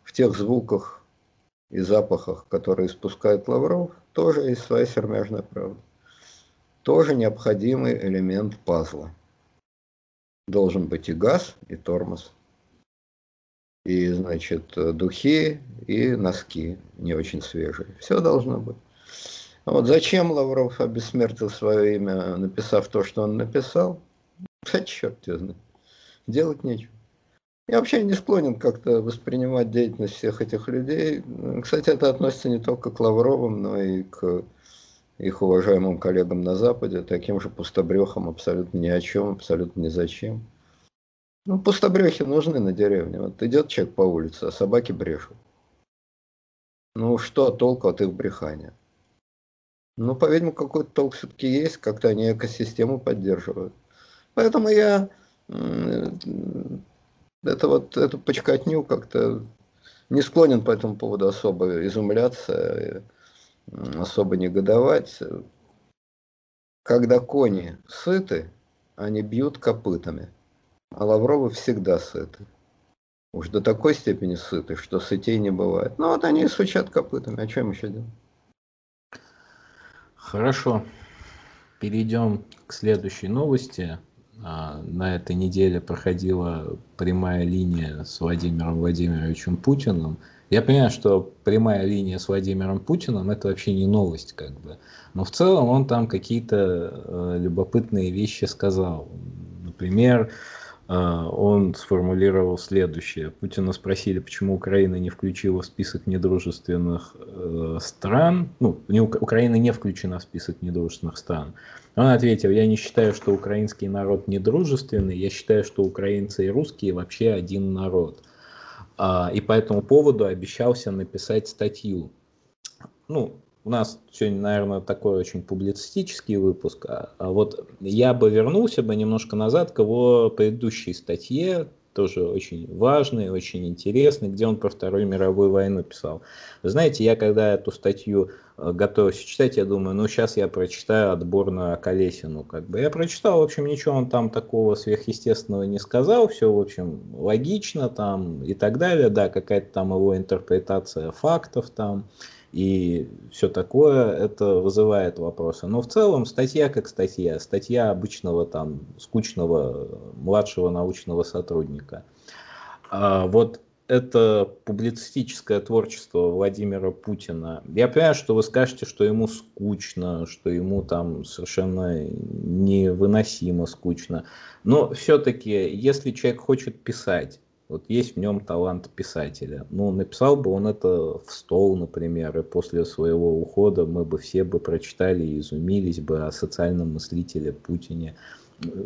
в тех звуках и запахах, которые испускает Лавров, тоже есть своя сермяжная правда. Тоже необходимый элемент пазла. Должен быть и газ, и тормоз. И, значит, духи, и носки не очень свежие. Все должно быть. Вот зачем Лавров обессмертил свое имя, написав то, что он написал? Да черт его знает. Делать нечего. Я вообще не склонен как-то воспринимать деятельность всех этих людей. Кстати, это относится не только к Лавровым, но и к их уважаемым коллегам на Западе, таким же пустобрехам абсолютно ни о чем, абсолютно ни зачем. Ну, пустобрехи нужны на деревне. Вот идет человек по улице, а собаки брешут. Ну, что толку от их брехания? Ну, по-видимому, какой-то толк все-таки есть, как-то они экосистему поддерживают. Поэтому я это вот, эту почкотню как-то не склонен по этому поводу особо изумляться, особо негодовать. Когда кони сыты, они бьют копытами, а Лавровы всегда сыты. Уж до такой степени сыты, что сытей не бывает. Ну вот они сучат копытами, а что им еще делать? Хорошо. Перейдем к следующей новости. А, на этой неделе проходила прямая линия с Владимиром Владимировичем Путиным. Я понимаю, что прямая линия с Владимиром Путиным это вообще не новость, как бы. Но в целом он там какие-то э, любопытные вещи сказал. Например, он сформулировал следующее. Путина спросили, почему Украина не включила в список недружественных э, стран. Ну, не, Украина не включена в список недружественных стран. Он ответил, я не считаю, что украинский народ недружественный, я считаю, что украинцы и русские вообще один народ. А, и по этому поводу обещался написать статью. Ну, у нас сегодня, наверное, такой очень публицистический выпуск, а, а вот я бы вернулся бы немножко назад к его предыдущей статье, тоже очень важный, очень интересный, где он про Вторую мировую войну писал. Вы знаете, я когда эту статью э, готовился читать, я думаю, ну сейчас я прочитаю отбор на Колесину. Как бы. Я прочитал, в общем, ничего он там такого сверхъестественного не сказал, все, в общем, логично там и так далее, да, какая-то там его интерпретация фактов там и все такое, это вызывает вопросы. Но в целом статья как статья, статья обычного там скучного младшего научного сотрудника. А вот это публицистическое творчество Владимира Путина. Я понимаю, что вы скажете, что ему скучно, что ему там совершенно невыносимо скучно. Но все-таки, если человек хочет писать, вот есть в нем талант писателя. Ну, написал бы он это в стол, например, и после своего ухода мы бы все бы прочитали и изумились бы о социальном мыслителе Путине.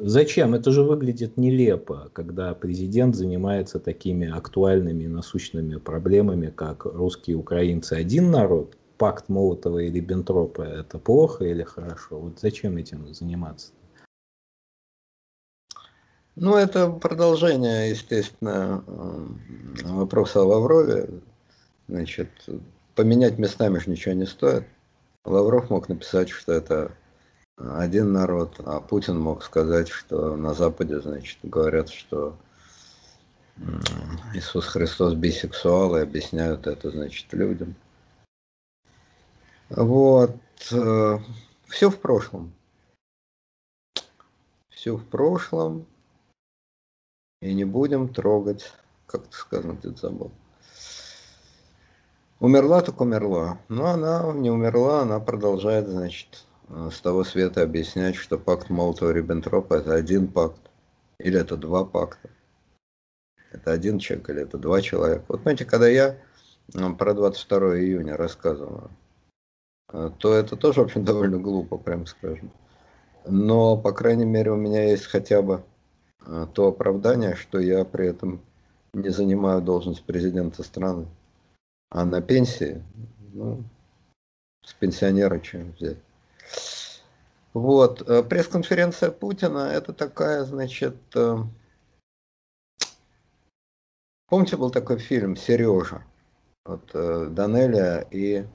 Зачем? Это же выглядит нелепо, когда президент занимается такими актуальными и насущными проблемами, как русские и украинцы один народ, пакт Молотова и Риббентропа – это плохо или хорошо? Вот зачем этим заниматься? Ну, это продолжение, естественно, вопроса о Лаврове. Значит, поменять местами же ничего не стоит. Лавров мог написать, что это один народ, а Путин мог сказать, что на Западе, значит, говорят, что Иисус Христос бисексуал и объясняют это, значит, людям. Вот. Э, Все в прошлом. Все в прошлом и не будем трогать, как это сказано, ты забыл. Умерла, так умерла. Но она не умерла, она продолжает, значит, с того света объяснять, что пакт Молотова-Риббентропа это один пакт, или это два пакта. Это один человек или это два человека. Вот знаете, когда я про 22 июня рассказываю, э, то это тоже, в общем, довольно глупо, прям скажем. Но, по крайней мере, у меня есть хотя бы то оправдание, что я при этом не занимаю должность президента страны, а на пенсии, ну, с пенсионера чем взять. Вот, э, пресс-конференция Путина, это такая, значит, э, помните, был такой фильм «Сережа», вот э, Данеля и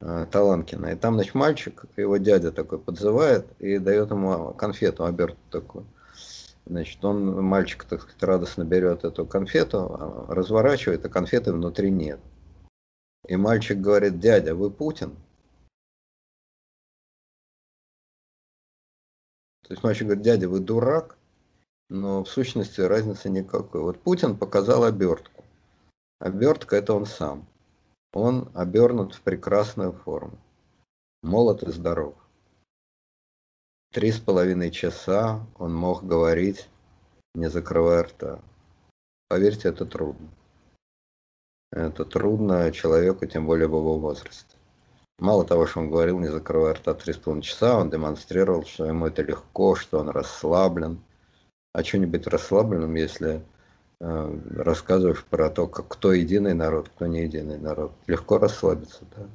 Таланкина. И там, значит, мальчик, его дядя такой подзывает и дает ему конфету, обертку такую. Значит, он, мальчик, так сказать, радостно берет эту конфету, а, разворачивает, а конфеты внутри нет. И мальчик говорит, дядя, вы Путин? То есть мальчик говорит, дядя, вы дурак? Но в сущности разницы никакой. Вот Путин показал обертку. Обертка это он сам. Он обернут в прекрасную форму. Молод и здоров. Три с половиной часа он мог говорить, не закрывая рта. Поверьте, это трудно. Это трудно человеку, тем более в его возрасте. Мало того, что он говорил, не закрывая рта три с половиной часа, он демонстрировал, что ему это легко, что он расслаблен, А что-нибудь расслабленным, если э, рассказываешь про то, как, кто единый народ, кто не единый народ. Легко расслабиться, да.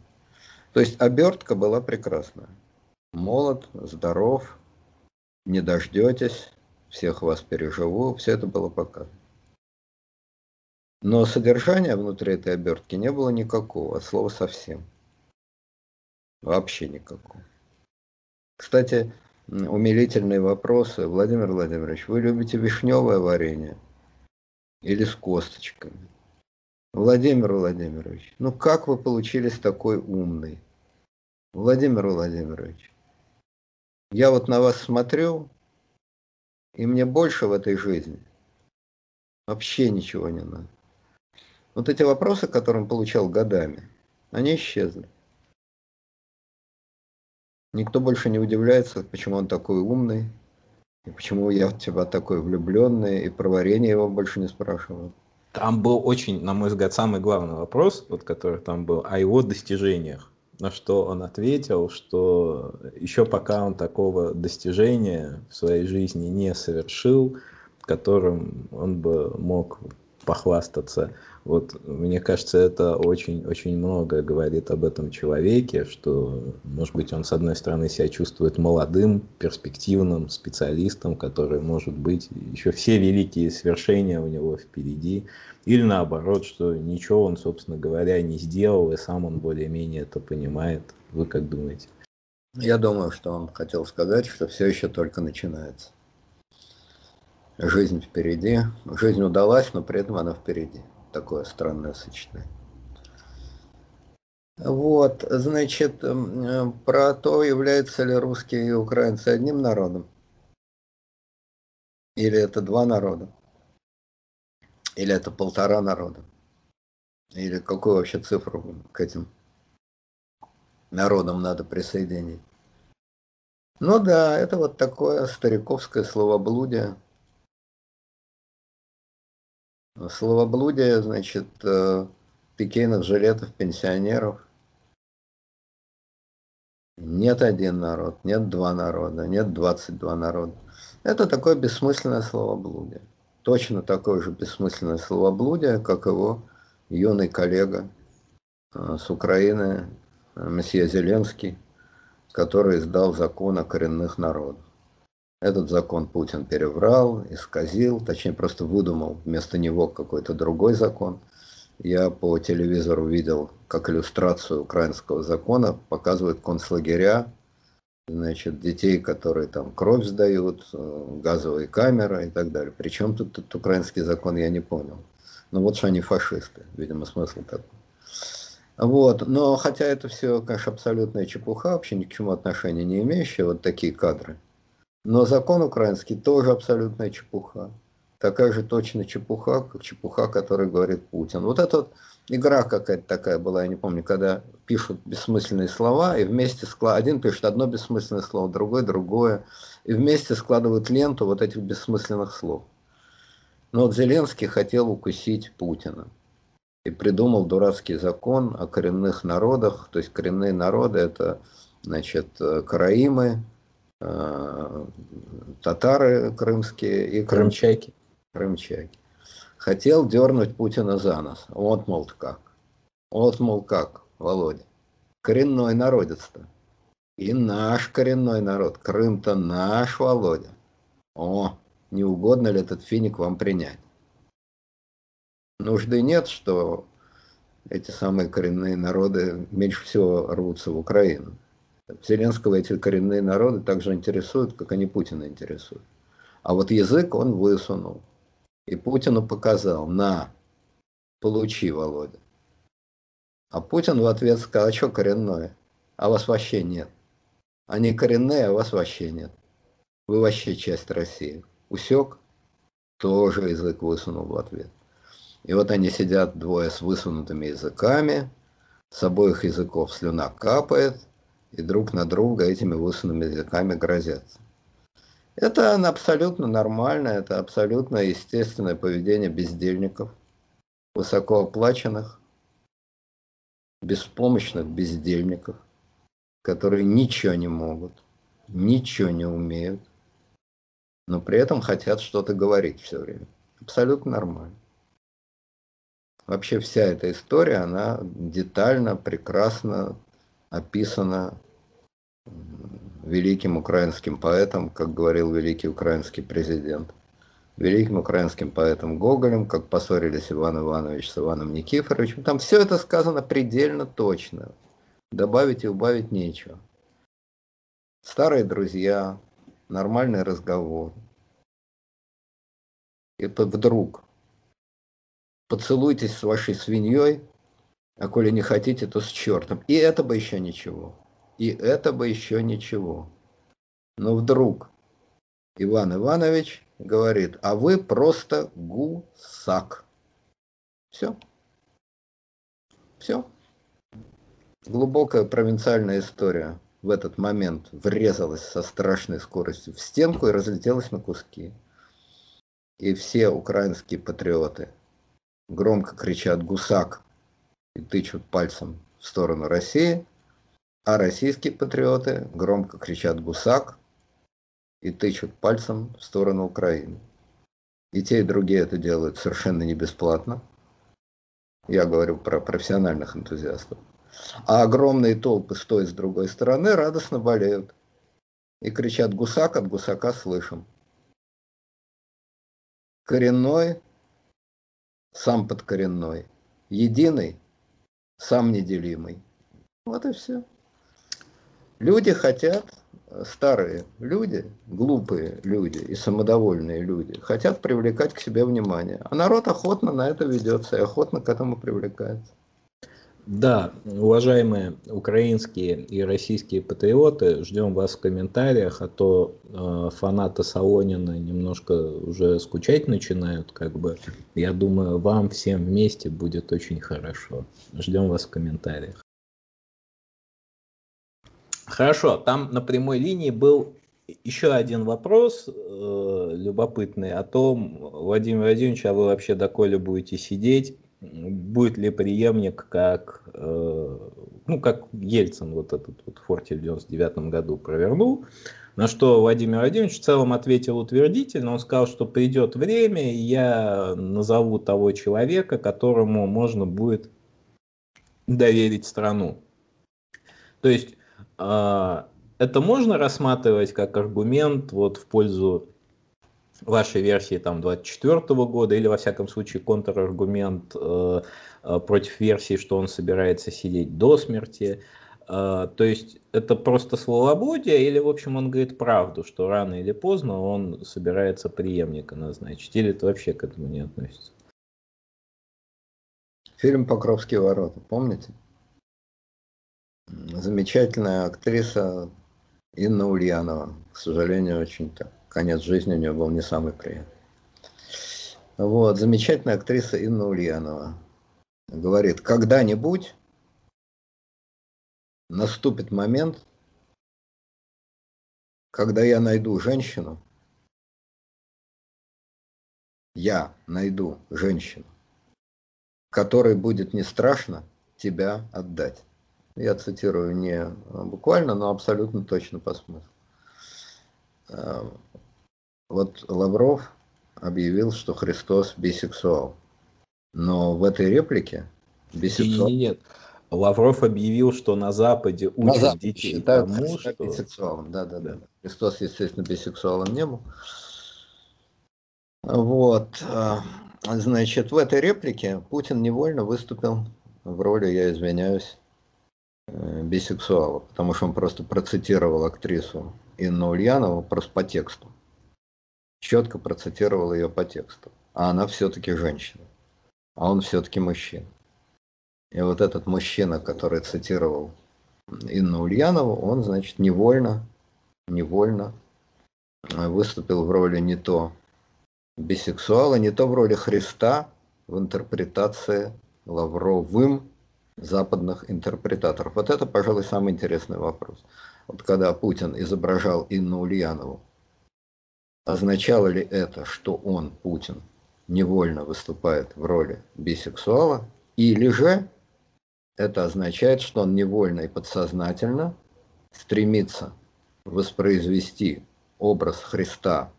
То есть обертка была прекрасная. Молод, здоров, не дождетесь, всех вас переживу, все это было показано. Но содержания внутри этой обертки не было никакого, от слова совсем. Вообще никакого. Кстати, умилительные вопросы. Владимир Владимирович, вы любите вишневое варенье или с косточками? Владимир Владимирович, ну как вы получились такой умный? Владимир Владимирович, я вот на вас смотрю, и мне больше в этой жизни вообще ничего не надо. Вот эти вопросы, которые он получал годами, они исчезли. Никто больше не удивляется, почему он такой умный, и почему я в тебя такой влюбленный, и про варенье его больше не спрашивал. Там был очень, на мой взгляд, самый главный вопрос, вот который там был, о его достижениях. На что он ответил, что еще пока он такого достижения в своей жизни не совершил, которым он бы мог похвастаться. Вот мне кажется, это очень-очень много говорит об этом человеке, что, может быть, он, с одной стороны, себя чувствует молодым, перспективным специалистом, который, может быть, еще все великие свершения у него впереди, или наоборот, что ничего он, собственно говоря, не сделал, и сам он более-менее это понимает. Вы как думаете? Я думаю, что он хотел сказать, что все еще только начинается. Жизнь впереди. Жизнь удалась, но при этом она впереди такое странное сочетание. Вот, значит, про то, являются ли русские и украинцы одним народом. Или это два народа. Или это полтора народа. Или какую вообще цифру к этим народам надо присоединить. Ну да, это вот такое стариковское словоблудие, Словоблудие, значит, э, пикейных жилетов, пенсионеров. Нет один народ, нет два народа, нет 22 народа. Это такое бессмысленное словоблудие. Точно такое же бессмысленное словоблудие, как его юный коллега э, с Украины, э, месье Зеленский, который издал закон о коренных народах. Этот закон Путин переврал, исказил, точнее просто выдумал вместо него какой-то другой закон. Я по телевизору видел, как иллюстрацию украинского закона показывают концлагеря, значит, детей, которые там кровь сдают, э, газовые камеры и так далее. Причем тут этот украинский закон, я не понял. Ну вот что они фашисты, видимо, смысл такой. Вот, но хотя это все, конечно, абсолютная чепуха, вообще ни к чему отношения не имеющая, вот такие кадры. Но закон украинский тоже абсолютная чепуха. Такая же точно чепуха, как чепуха, которую говорит Путин. Вот эта вот игра какая-то такая была, я не помню, когда пишут бессмысленные слова, и вместе склад... один пишет одно бессмысленное слово, другой другое, и вместе складывают ленту вот этих бессмысленных слов. Но вот Зеленский хотел укусить Путина и придумал дурацкий закон о коренных народах, то есть коренные народы это значит, караимы, Э, татары крымские и крымчаки. крымчаки. Хотел дернуть Путина за нос. Вот, мол, как. Вот, мол, как, Володя. Коренной народец-то. И наш коренной народ. Крым-то наш, Володя. О, не угодно ли этот финик вам принять? Нужды нет, что эти самые коренные народы меньше всего рвутся в Украину. Зеленского эти коренные народы также интересуют, как они Путина интересуют. А вот язык он высунул. И Путину показал, на, получи, Володя. А Путин в ответ сказал, а что коренное? А вас вообще нет. Они коренные, а вас вообще нет. Вы вообще часть России. Усек? Тоже язык высунул в ответ. И вот они сидят двое с высунутыми языками, с обоих языков слюна капает – и друг на друга этими высунутыми языками грозятся. Это абсолютно нормально, это абсолютно естественное поведение бездельников, высокооплаченных, беспомощных бездельников, которые ничего не могут, ничего не умеют, но при этом хотят что-то говорить все время. Абсолютно нормально. Вообще вся эта история, она детально, прекрасно описана великим украинским поэтом, как говорил великий украинский президент, великим украинским поэтом Гоголем, как поссорились Иван Иванович с Иваном Никифоровичем. Там все это сказано предельно точно. Добавить и убавить нечего. Старые друзья, нормальный разговор. И вдруг поцелуйтесь с вашей свиньей, а коли не хотите, то с чертом. И это бы еще ничего. И это бы еще ничего. Но вдруг Иван Иванович говорит, а вы просто гусак. Все. Все. Глубокая провинциальная история в этот момент врезалась со страшной скоростью в стенку и разлетелась на куски. И все украинские патриоты громко кричат «Гусак!» и тычут пальцем в сторону России, а российские патриоты громко кричат «Гусак!» и тычут пальцем в сторону Украины. И те, и другие это делают совершенно не бесплатно. Я говорю про профессиональных энтузиастов. А огромные толпы с той и с другой стороны радостно болеют. И кричат «Гусак!» от гусака слышим. Коренной, сам подкоренной. Единый, сам неделимый. Вот и все. Люди хотят, старые люди, глупые люди и самодовольные люди, хотят привлекать к себе внимание. А народ охотно на это ведется и охотно к этому привлекается. Да, уважаемые украинские и российские патриоты, ждем вас в комментариях, а то э, фанаты Солонина немножко уже скучать начинают, как бы. Я думаю, вам всем вместе будет очень хорошо. Ждем вас в комментариях. Хорошо, там на прямой линии был еще один вопрос э, любопытный о том, Владимир Владимирович, а вы вообще доколе будете сидеть? будет ли преемник, как, э, ну, как Ельцин вот этот вот фортель в 99 году провернул, на что Владимир Владимирович в целом ответил утвердительно, он сказал, что придет время, и я назову того человека, которому можно будет доверить страну. То есть это можно рассматривать как аргумент вот в пользу вашей версии там 24 года или во всяком случае контраргумент э, э, против версии, что он собирается сидеть до смерти. Э, то есть это просто словоблудие или в общем он говорит правду, что рано или поздно он собирается преемника назначить или это вообще к этому не относится? Фильм «Покровские ворота», помните? Замечательная актриса Инна Ульянова, к сожалению, очень так конец жизни у нее был не самый приятный. Вот, замечательная актриса Инна Ульянова говорит, когда-нибудь наступит момент, когда я найду женщину, я найду женщину, которой будет не страшно тебя отдать. Я цитирую не буквально, но абсолютно точно по смыслу. Вот Лавров объявил, что Христос бисексуал. Но в этой реплике бисексуал... Нет, нет, Лавров объявил, что на Западе учат на Западе детей считают тому, что... бисексуалом. Да, да, да, да. Христос, естественно, бисексуалом не был. Вот. А, значит, в этой реплике Путин невольно выступил в роли, я извиняюсь, э, бисексуала, потому что он просто процитировал актрису Инну Ульянову просто по тексту четко процитировал ее по тексту. А она все-таки женщина. А он все-таки мужчина. И вот этот мужчина, который цитировал Инну Ульянову, он, значит, невольно, невольно выступил в роли не то бисексуала, не то в роли Христа в интерпретации Лавровым западных интерпретаторов. Вот это, пожалуй, самый интересный вопрос. Вот когда Путин изображал Инну Ульянову Означало ли это, что он, Путин, невольно выступает в роли бисексуала, или же это означает, что он невольно и подсознательно стремится воспроизвести образ Христа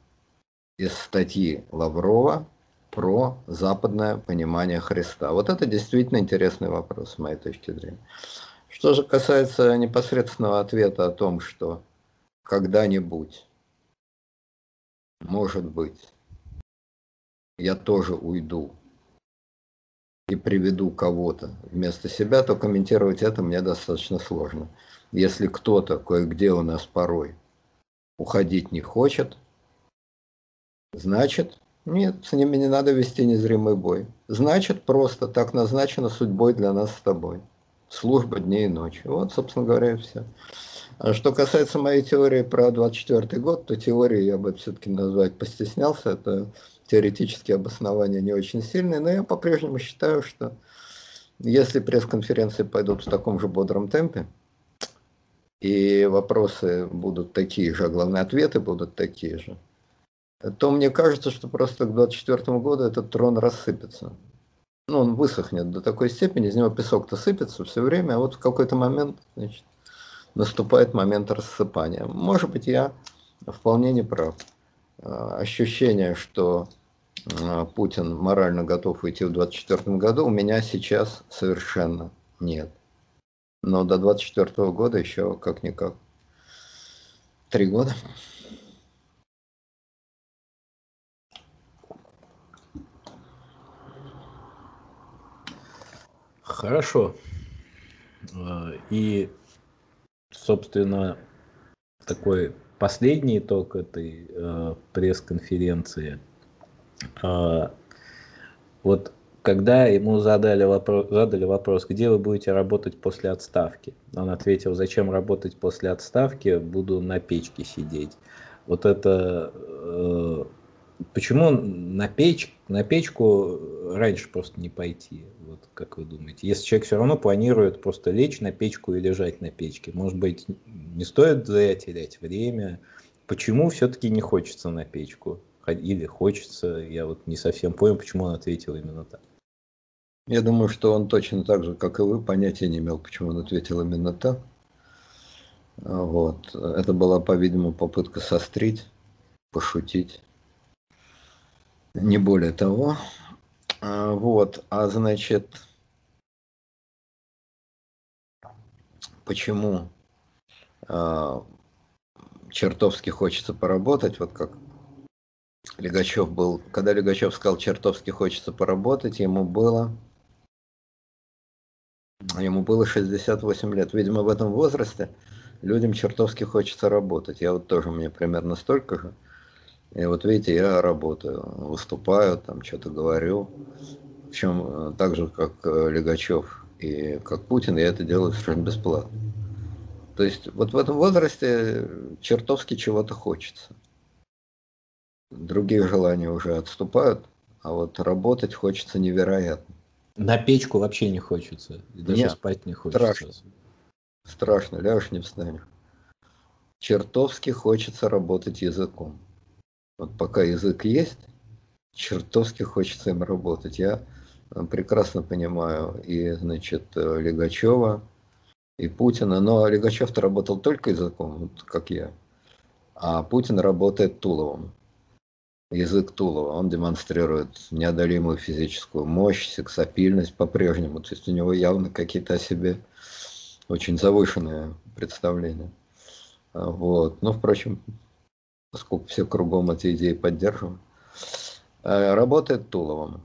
из статьи Лаврова про западное понимание Христа? Вот это действительно интересный вопрос, с моей точки зрения. Что же касается непосредственного ответа о том, что когда-нибудь, может быть, я тоже уйду и приведу кого-то вместо себя, то комментировать это мне достаточно сложно. Если кто-то кое-где у нас порой уходить не хочет, значит, нет, с ними не надо вести незримый бой. Значит, просто так назначено судьбой для нас с тобой. Служба дней и ночи. Вот, собственно говоря, и все. А что касается моей теории про 24 год, то теорию я бы все-таки назвать постеснялся. Это теоретические обоснования не очень сильные, но я по-прежнему считаю, что если пресс-конференции пойдут в таком же бодром темпе, и вопросы будут такие же, а главные ответы будут такие же, то мне кажется, что просто к 2024 году этот трон рассыпется. Ну, он высохнет до такой степени, из него песок-то сыпется все время, а вот в какой-то момент значит, наступает момент рассыпания. Может быть, я вполне не прав. А, ощущение, что а, Путин морально готов уйти в 2024 году, у меня сейчас совершенно нет. Но до 2024 года еще как-никак три года. Хорошо. А, и, собственно, такой последний итог этой э, пресс-конференции. Э, вот когда ему задали вопрос, задали вопрос, где вы будете работать после отставки, он ответил, зачем работать после отставки, буду на печке сидеть. Вот это почему на печь на печку раньше просто не пойти? Вот как вы думаете? Если человек все равно планирует просто лечь на печку и лежать на печке, может быть, не стоит зря терять время? Почему все-таки не хочется на печку? Или хочется? Я вот не совсем понял, почему он ответил именно так. Я думаю, что он точно так же, как и вы, понятия не имел, почему он ответил именно так. Вот. Это была, по-видимому, попытка сострить, пошутить. Не более того. А, вот, а значит, почему э, чертовски хочется поработать, вот как Легачев был, когда Легачев сказал, чертовски хочется поработать, ему было, ему было 68 лет. Видимо, в этом возрасте людям чертовски хочется работать. Я вот тоже, мне примерно столько же. И вот видите, я работаю, выступаю, там что-то говорю. Причем э, так же, как э, Легачев и как Путин, я это делаю совершенно бесплатно. То есть вот в этом возрасте чертовски чего-то хочется. Другие желания уже отступают, а вот работать хочется невероятно. На печку вообще не хочется. И даже Нет, спать не хочется. Страшно. Страшно, ляжешь не встанешь. Чертовски хочется работать языком. Вот пока язык есть, чертовски хочется им работать. Я э, прекрасно понимаю и, значит, э, Легачева, и Путина, но Легачев-то работал только языком, вот как я, а Путин работает Туловым. Язык Тулова, он демонстрирует неодолимую физическую мощь, сексапильность по-прежнему, то есть у него явно какие-то о себе очень завышенные представления. Вот. Но, впрочем, поскольку все кругом эти идеи поддерживают, э, работает Туловым.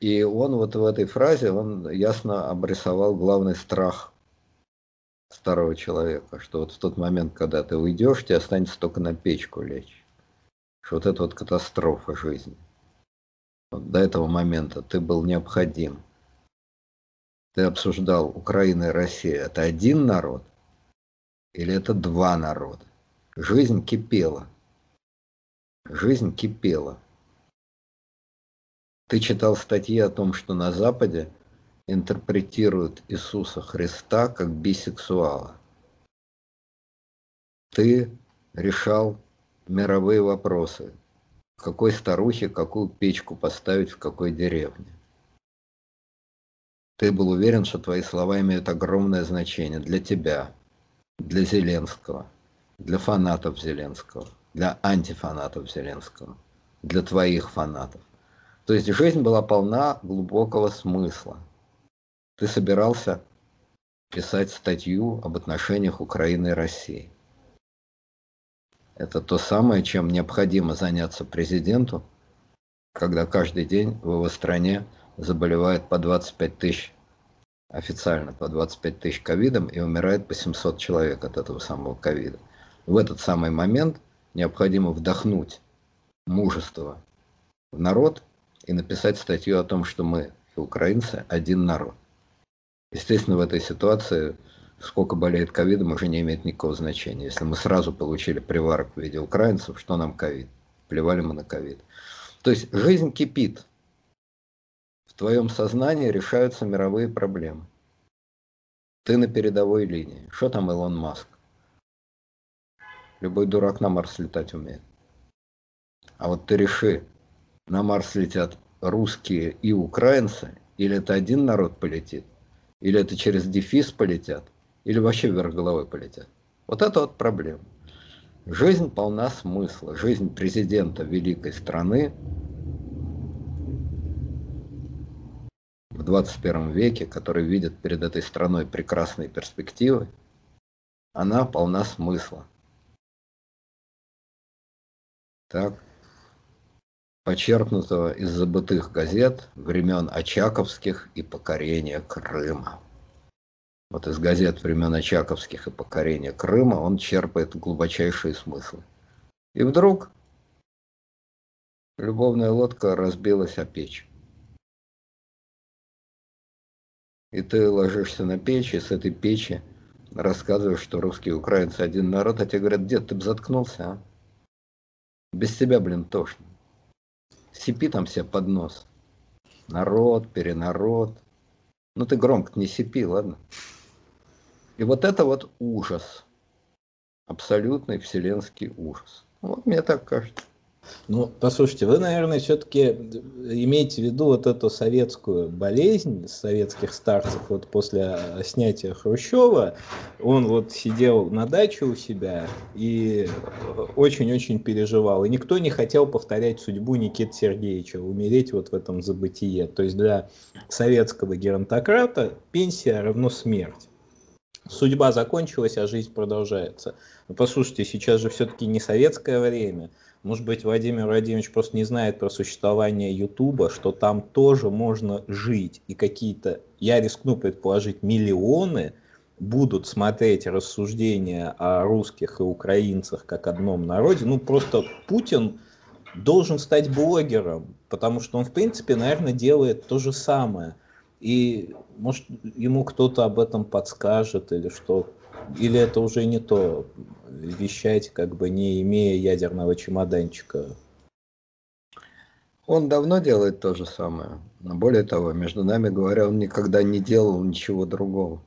И он вот в этой фразе, он ясно обрисовал главный страх старого человека, что вот в тот момент, когда ты уйдешь, тебе останется только на печку лечь. Что вот это вот катастрофа жизни. Вот до этого момента ты был необходим. Ты обсуждал Украина и Россия. Это один народ или это два народа? Жизнь кипела. Жизнь кипела. Ты читал статьи о том, что на Западе интерпретируют Иисуса Христа как бисексуала. Ты решал мировые вопросы. Какой старухе какую печку поставить в какой деревне. Ты был уверен, что твои слова имеют огромное значение для тебя, для Зеленского – для фанатов Зеленского. для антифанатов Зеленского, для твоих фанатов. То есть жизнь была полна глубокого смысла. Ты собирался писать статью об отношениях Украины и России. Это то самое, чем необходимо заняться президенту, когда каждый день в его стране заболевает по 25 тысяч, официально по 25 тысяч ковидом и умирает по 700 человек от этого самого ковида. В этот самый момент необходимо вдохнуть мужество в народ и написать статью о том, что мы, украинцы, один народ. Естественно, в этой ситуации сколько болеет ковидом уже не имеет никакого значения. Если мы сразу получили приварок в виде украинцев, что нам ковид? Плевали мы на ковид. То есть жизнь кипит. В твоем сознании решаются мировые проблемы. Ты на передовой линии. Что там Илон Маск? Любой дурак на Марс летать умеет. А вот ты реши, на Марс летят русские и украинцы, или это один народ полетит, или это через дефис полетят, или вообще вверх головой полетят. Вот это вот проблема. Жизнь полна смысла. Жизнь президента великой страны в 21 веке, который видит перед этой страной прекрасные перспективы, она полна смысла. Так, почерпнутого из забытых газет времен Очаковских и покорения Крыма вот из газет времен Очаковских и покорения Крыма, он черпает глубочайшие смыслы. И вдруг любовная лодка разбилась о печь. И ты ложишься на печь, и с этой печи рассказываешь, что русские украинцы один народ, а тебе говорят, дед, ты бы заткнулся, а? Без тебя, блин, тошно. Сипи там себе под нос. Народ, перенарод. Ну ты громко не сипи, ладно? И вот это вот ужас. Абсолютный вселенский ужас. Вот мне так кажется. Ну, послушайте, вы, наверное, все-таки имеете в виду вот эту советскую болезнь советских старцев. Вот после снятия Хрущева он вот сидел на даче у себя и очень-очень переживал. И никто не хотел повторять судьбу Никиты Сергеевича, умереть вот в этом забытие. То есть для советского геронтократа пенсия равно смерть судьба закончилась, а жизнь продолжается. Но послушайте, сейчас же все-таки не советское время. Может быть, Владимир Владимирович просто не знает про существование Ютуба, что там тоже можно жить. И какие-то, я рискну предположить, миллионы будут смотреть рассуждения о русских и украинцах как одном народе. Ну, просто Путин должен стать блогером, потому что он, в принципе, наверное, делает то же самое – и может ему кто-то об этом подскажет или что, или это уже не то, вещать как бы не имея ядерного чемоданчика. Он давно делает то же самое. Но более того, между нами говоря, он никогда не делал ничего другого.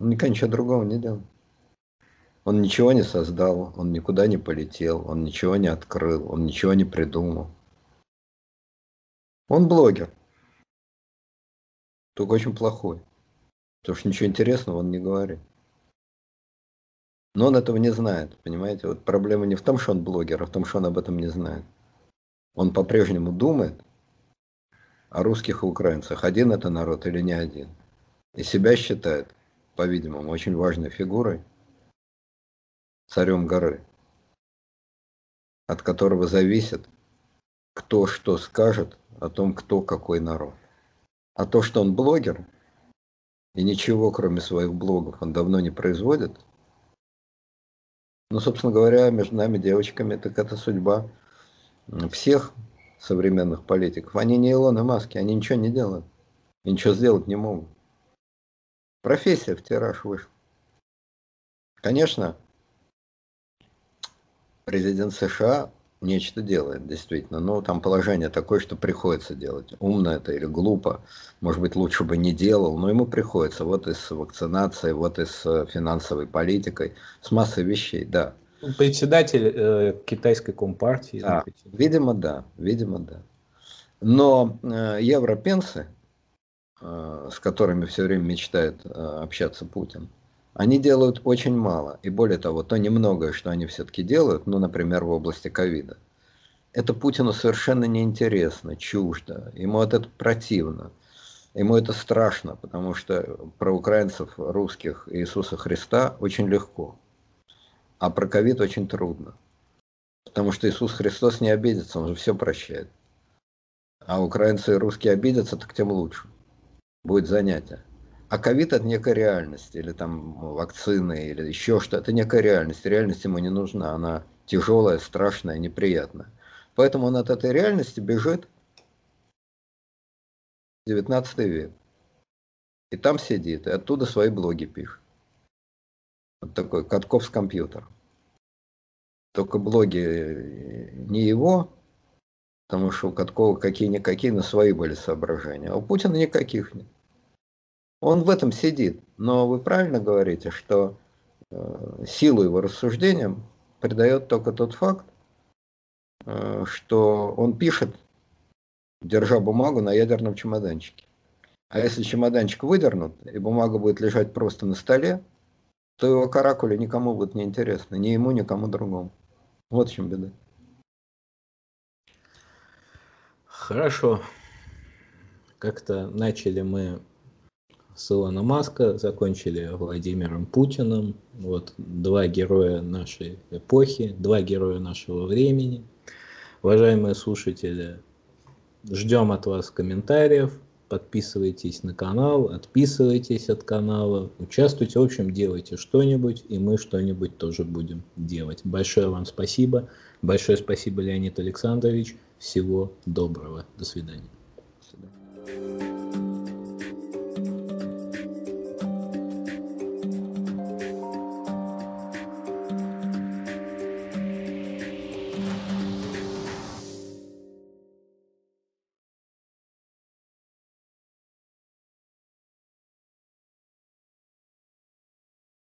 Он никогда ничего другого не делал. Он ничего не создал, он никуда не полетел, он ничего не открыл, он ничего не придумал. Он блогер только очень плохой. Потому что ничего интересного он не говорит. Но он этого не знает, понимаете? Вот проблема не в том, что он блогер, а в том, что он об этом не знает. Он по-прежнему думает о русских и украинцах, один это народ или не один. И себя считает, по-видимому, очень важной фигурой, царем горы, от которого зависит, кто что скажет о том, кто какой народ. А то, что он блогер, и ничего, кроме своих блогов, он давно не производит, ну, собственно говоря, между нами, девочками, так это судьба всех современных политиков. Они не Илон и Маски, они ничего не делают. И ничего сделать не могут. Профессия в тираж вышла. Конечно, президент США нечто делает, действительно. Но там положение такое, что приходится делать. Умно это или глупо. Может быть, лучше бы не делал, но ему приходится. Вот и с вакцинацией, вот и с э, финансовой политикой, с массой вещей, да. Председатель э, китайской компартии. Да, видимо, да, видимо, да. Но э, европенцы, э, с которыми все время мечтает э, общаться Путин, Они делают очень мало. И более того, то немногое, что они все-таки делают, ну, например, в области ковида, это Путину совершенно неинтересно, чуждо. Ему этого противно. Ему это страшно, потому что про украинцев, русских Иисуса Христа очень легко. А про ковид очень трудно. Потому что Иисус Христос не обидится, Он же все прощает. А украинцы и русские обидятся, так тем лучше. Будет занятие. А ковид это некая реальность, или там вакцины, или еще что-то. Это некая реальность. Реальность ему не нужна. Она тяжелая, страшная, неприятная. Поэтому он от этой реальности бежит 19 век. И там сидит, и оттуда свои блоги пишет. Вот такой Катков с компьютером. Только блоги не его, потому что у Каткова какие-никакие, но свои были соображения. А у Путина никаких нет. Он в этом сидит. Но вы правильно говорите, что э, силу его рассуждениям придает только тот факт, э, что он пишет, держа бумагу на ядерном чемоданчике. А если чемоданчик выдернут, и бумага будет лежать просто на столе, то его каракули никому будет не интересно, ни ему, ни кому другому. Вот в чем беда. Хорошо. Как-то начали мы с Илона Маска, закончили Владимиром Путиным. Вот два героя нашей эпохи, два героя нашего времени. Уважаемые слушатели, ждем от вас комментариев, подписывайтесь на канал, отписывайтесь от канала, участвуйте, в общем, делайте что-нибудь, и мы что-нибудь тоже будем делать. Большое вам спасибо. Большое спасибо, Леонид Александрович. Всего доброго. До свидания. До свидания.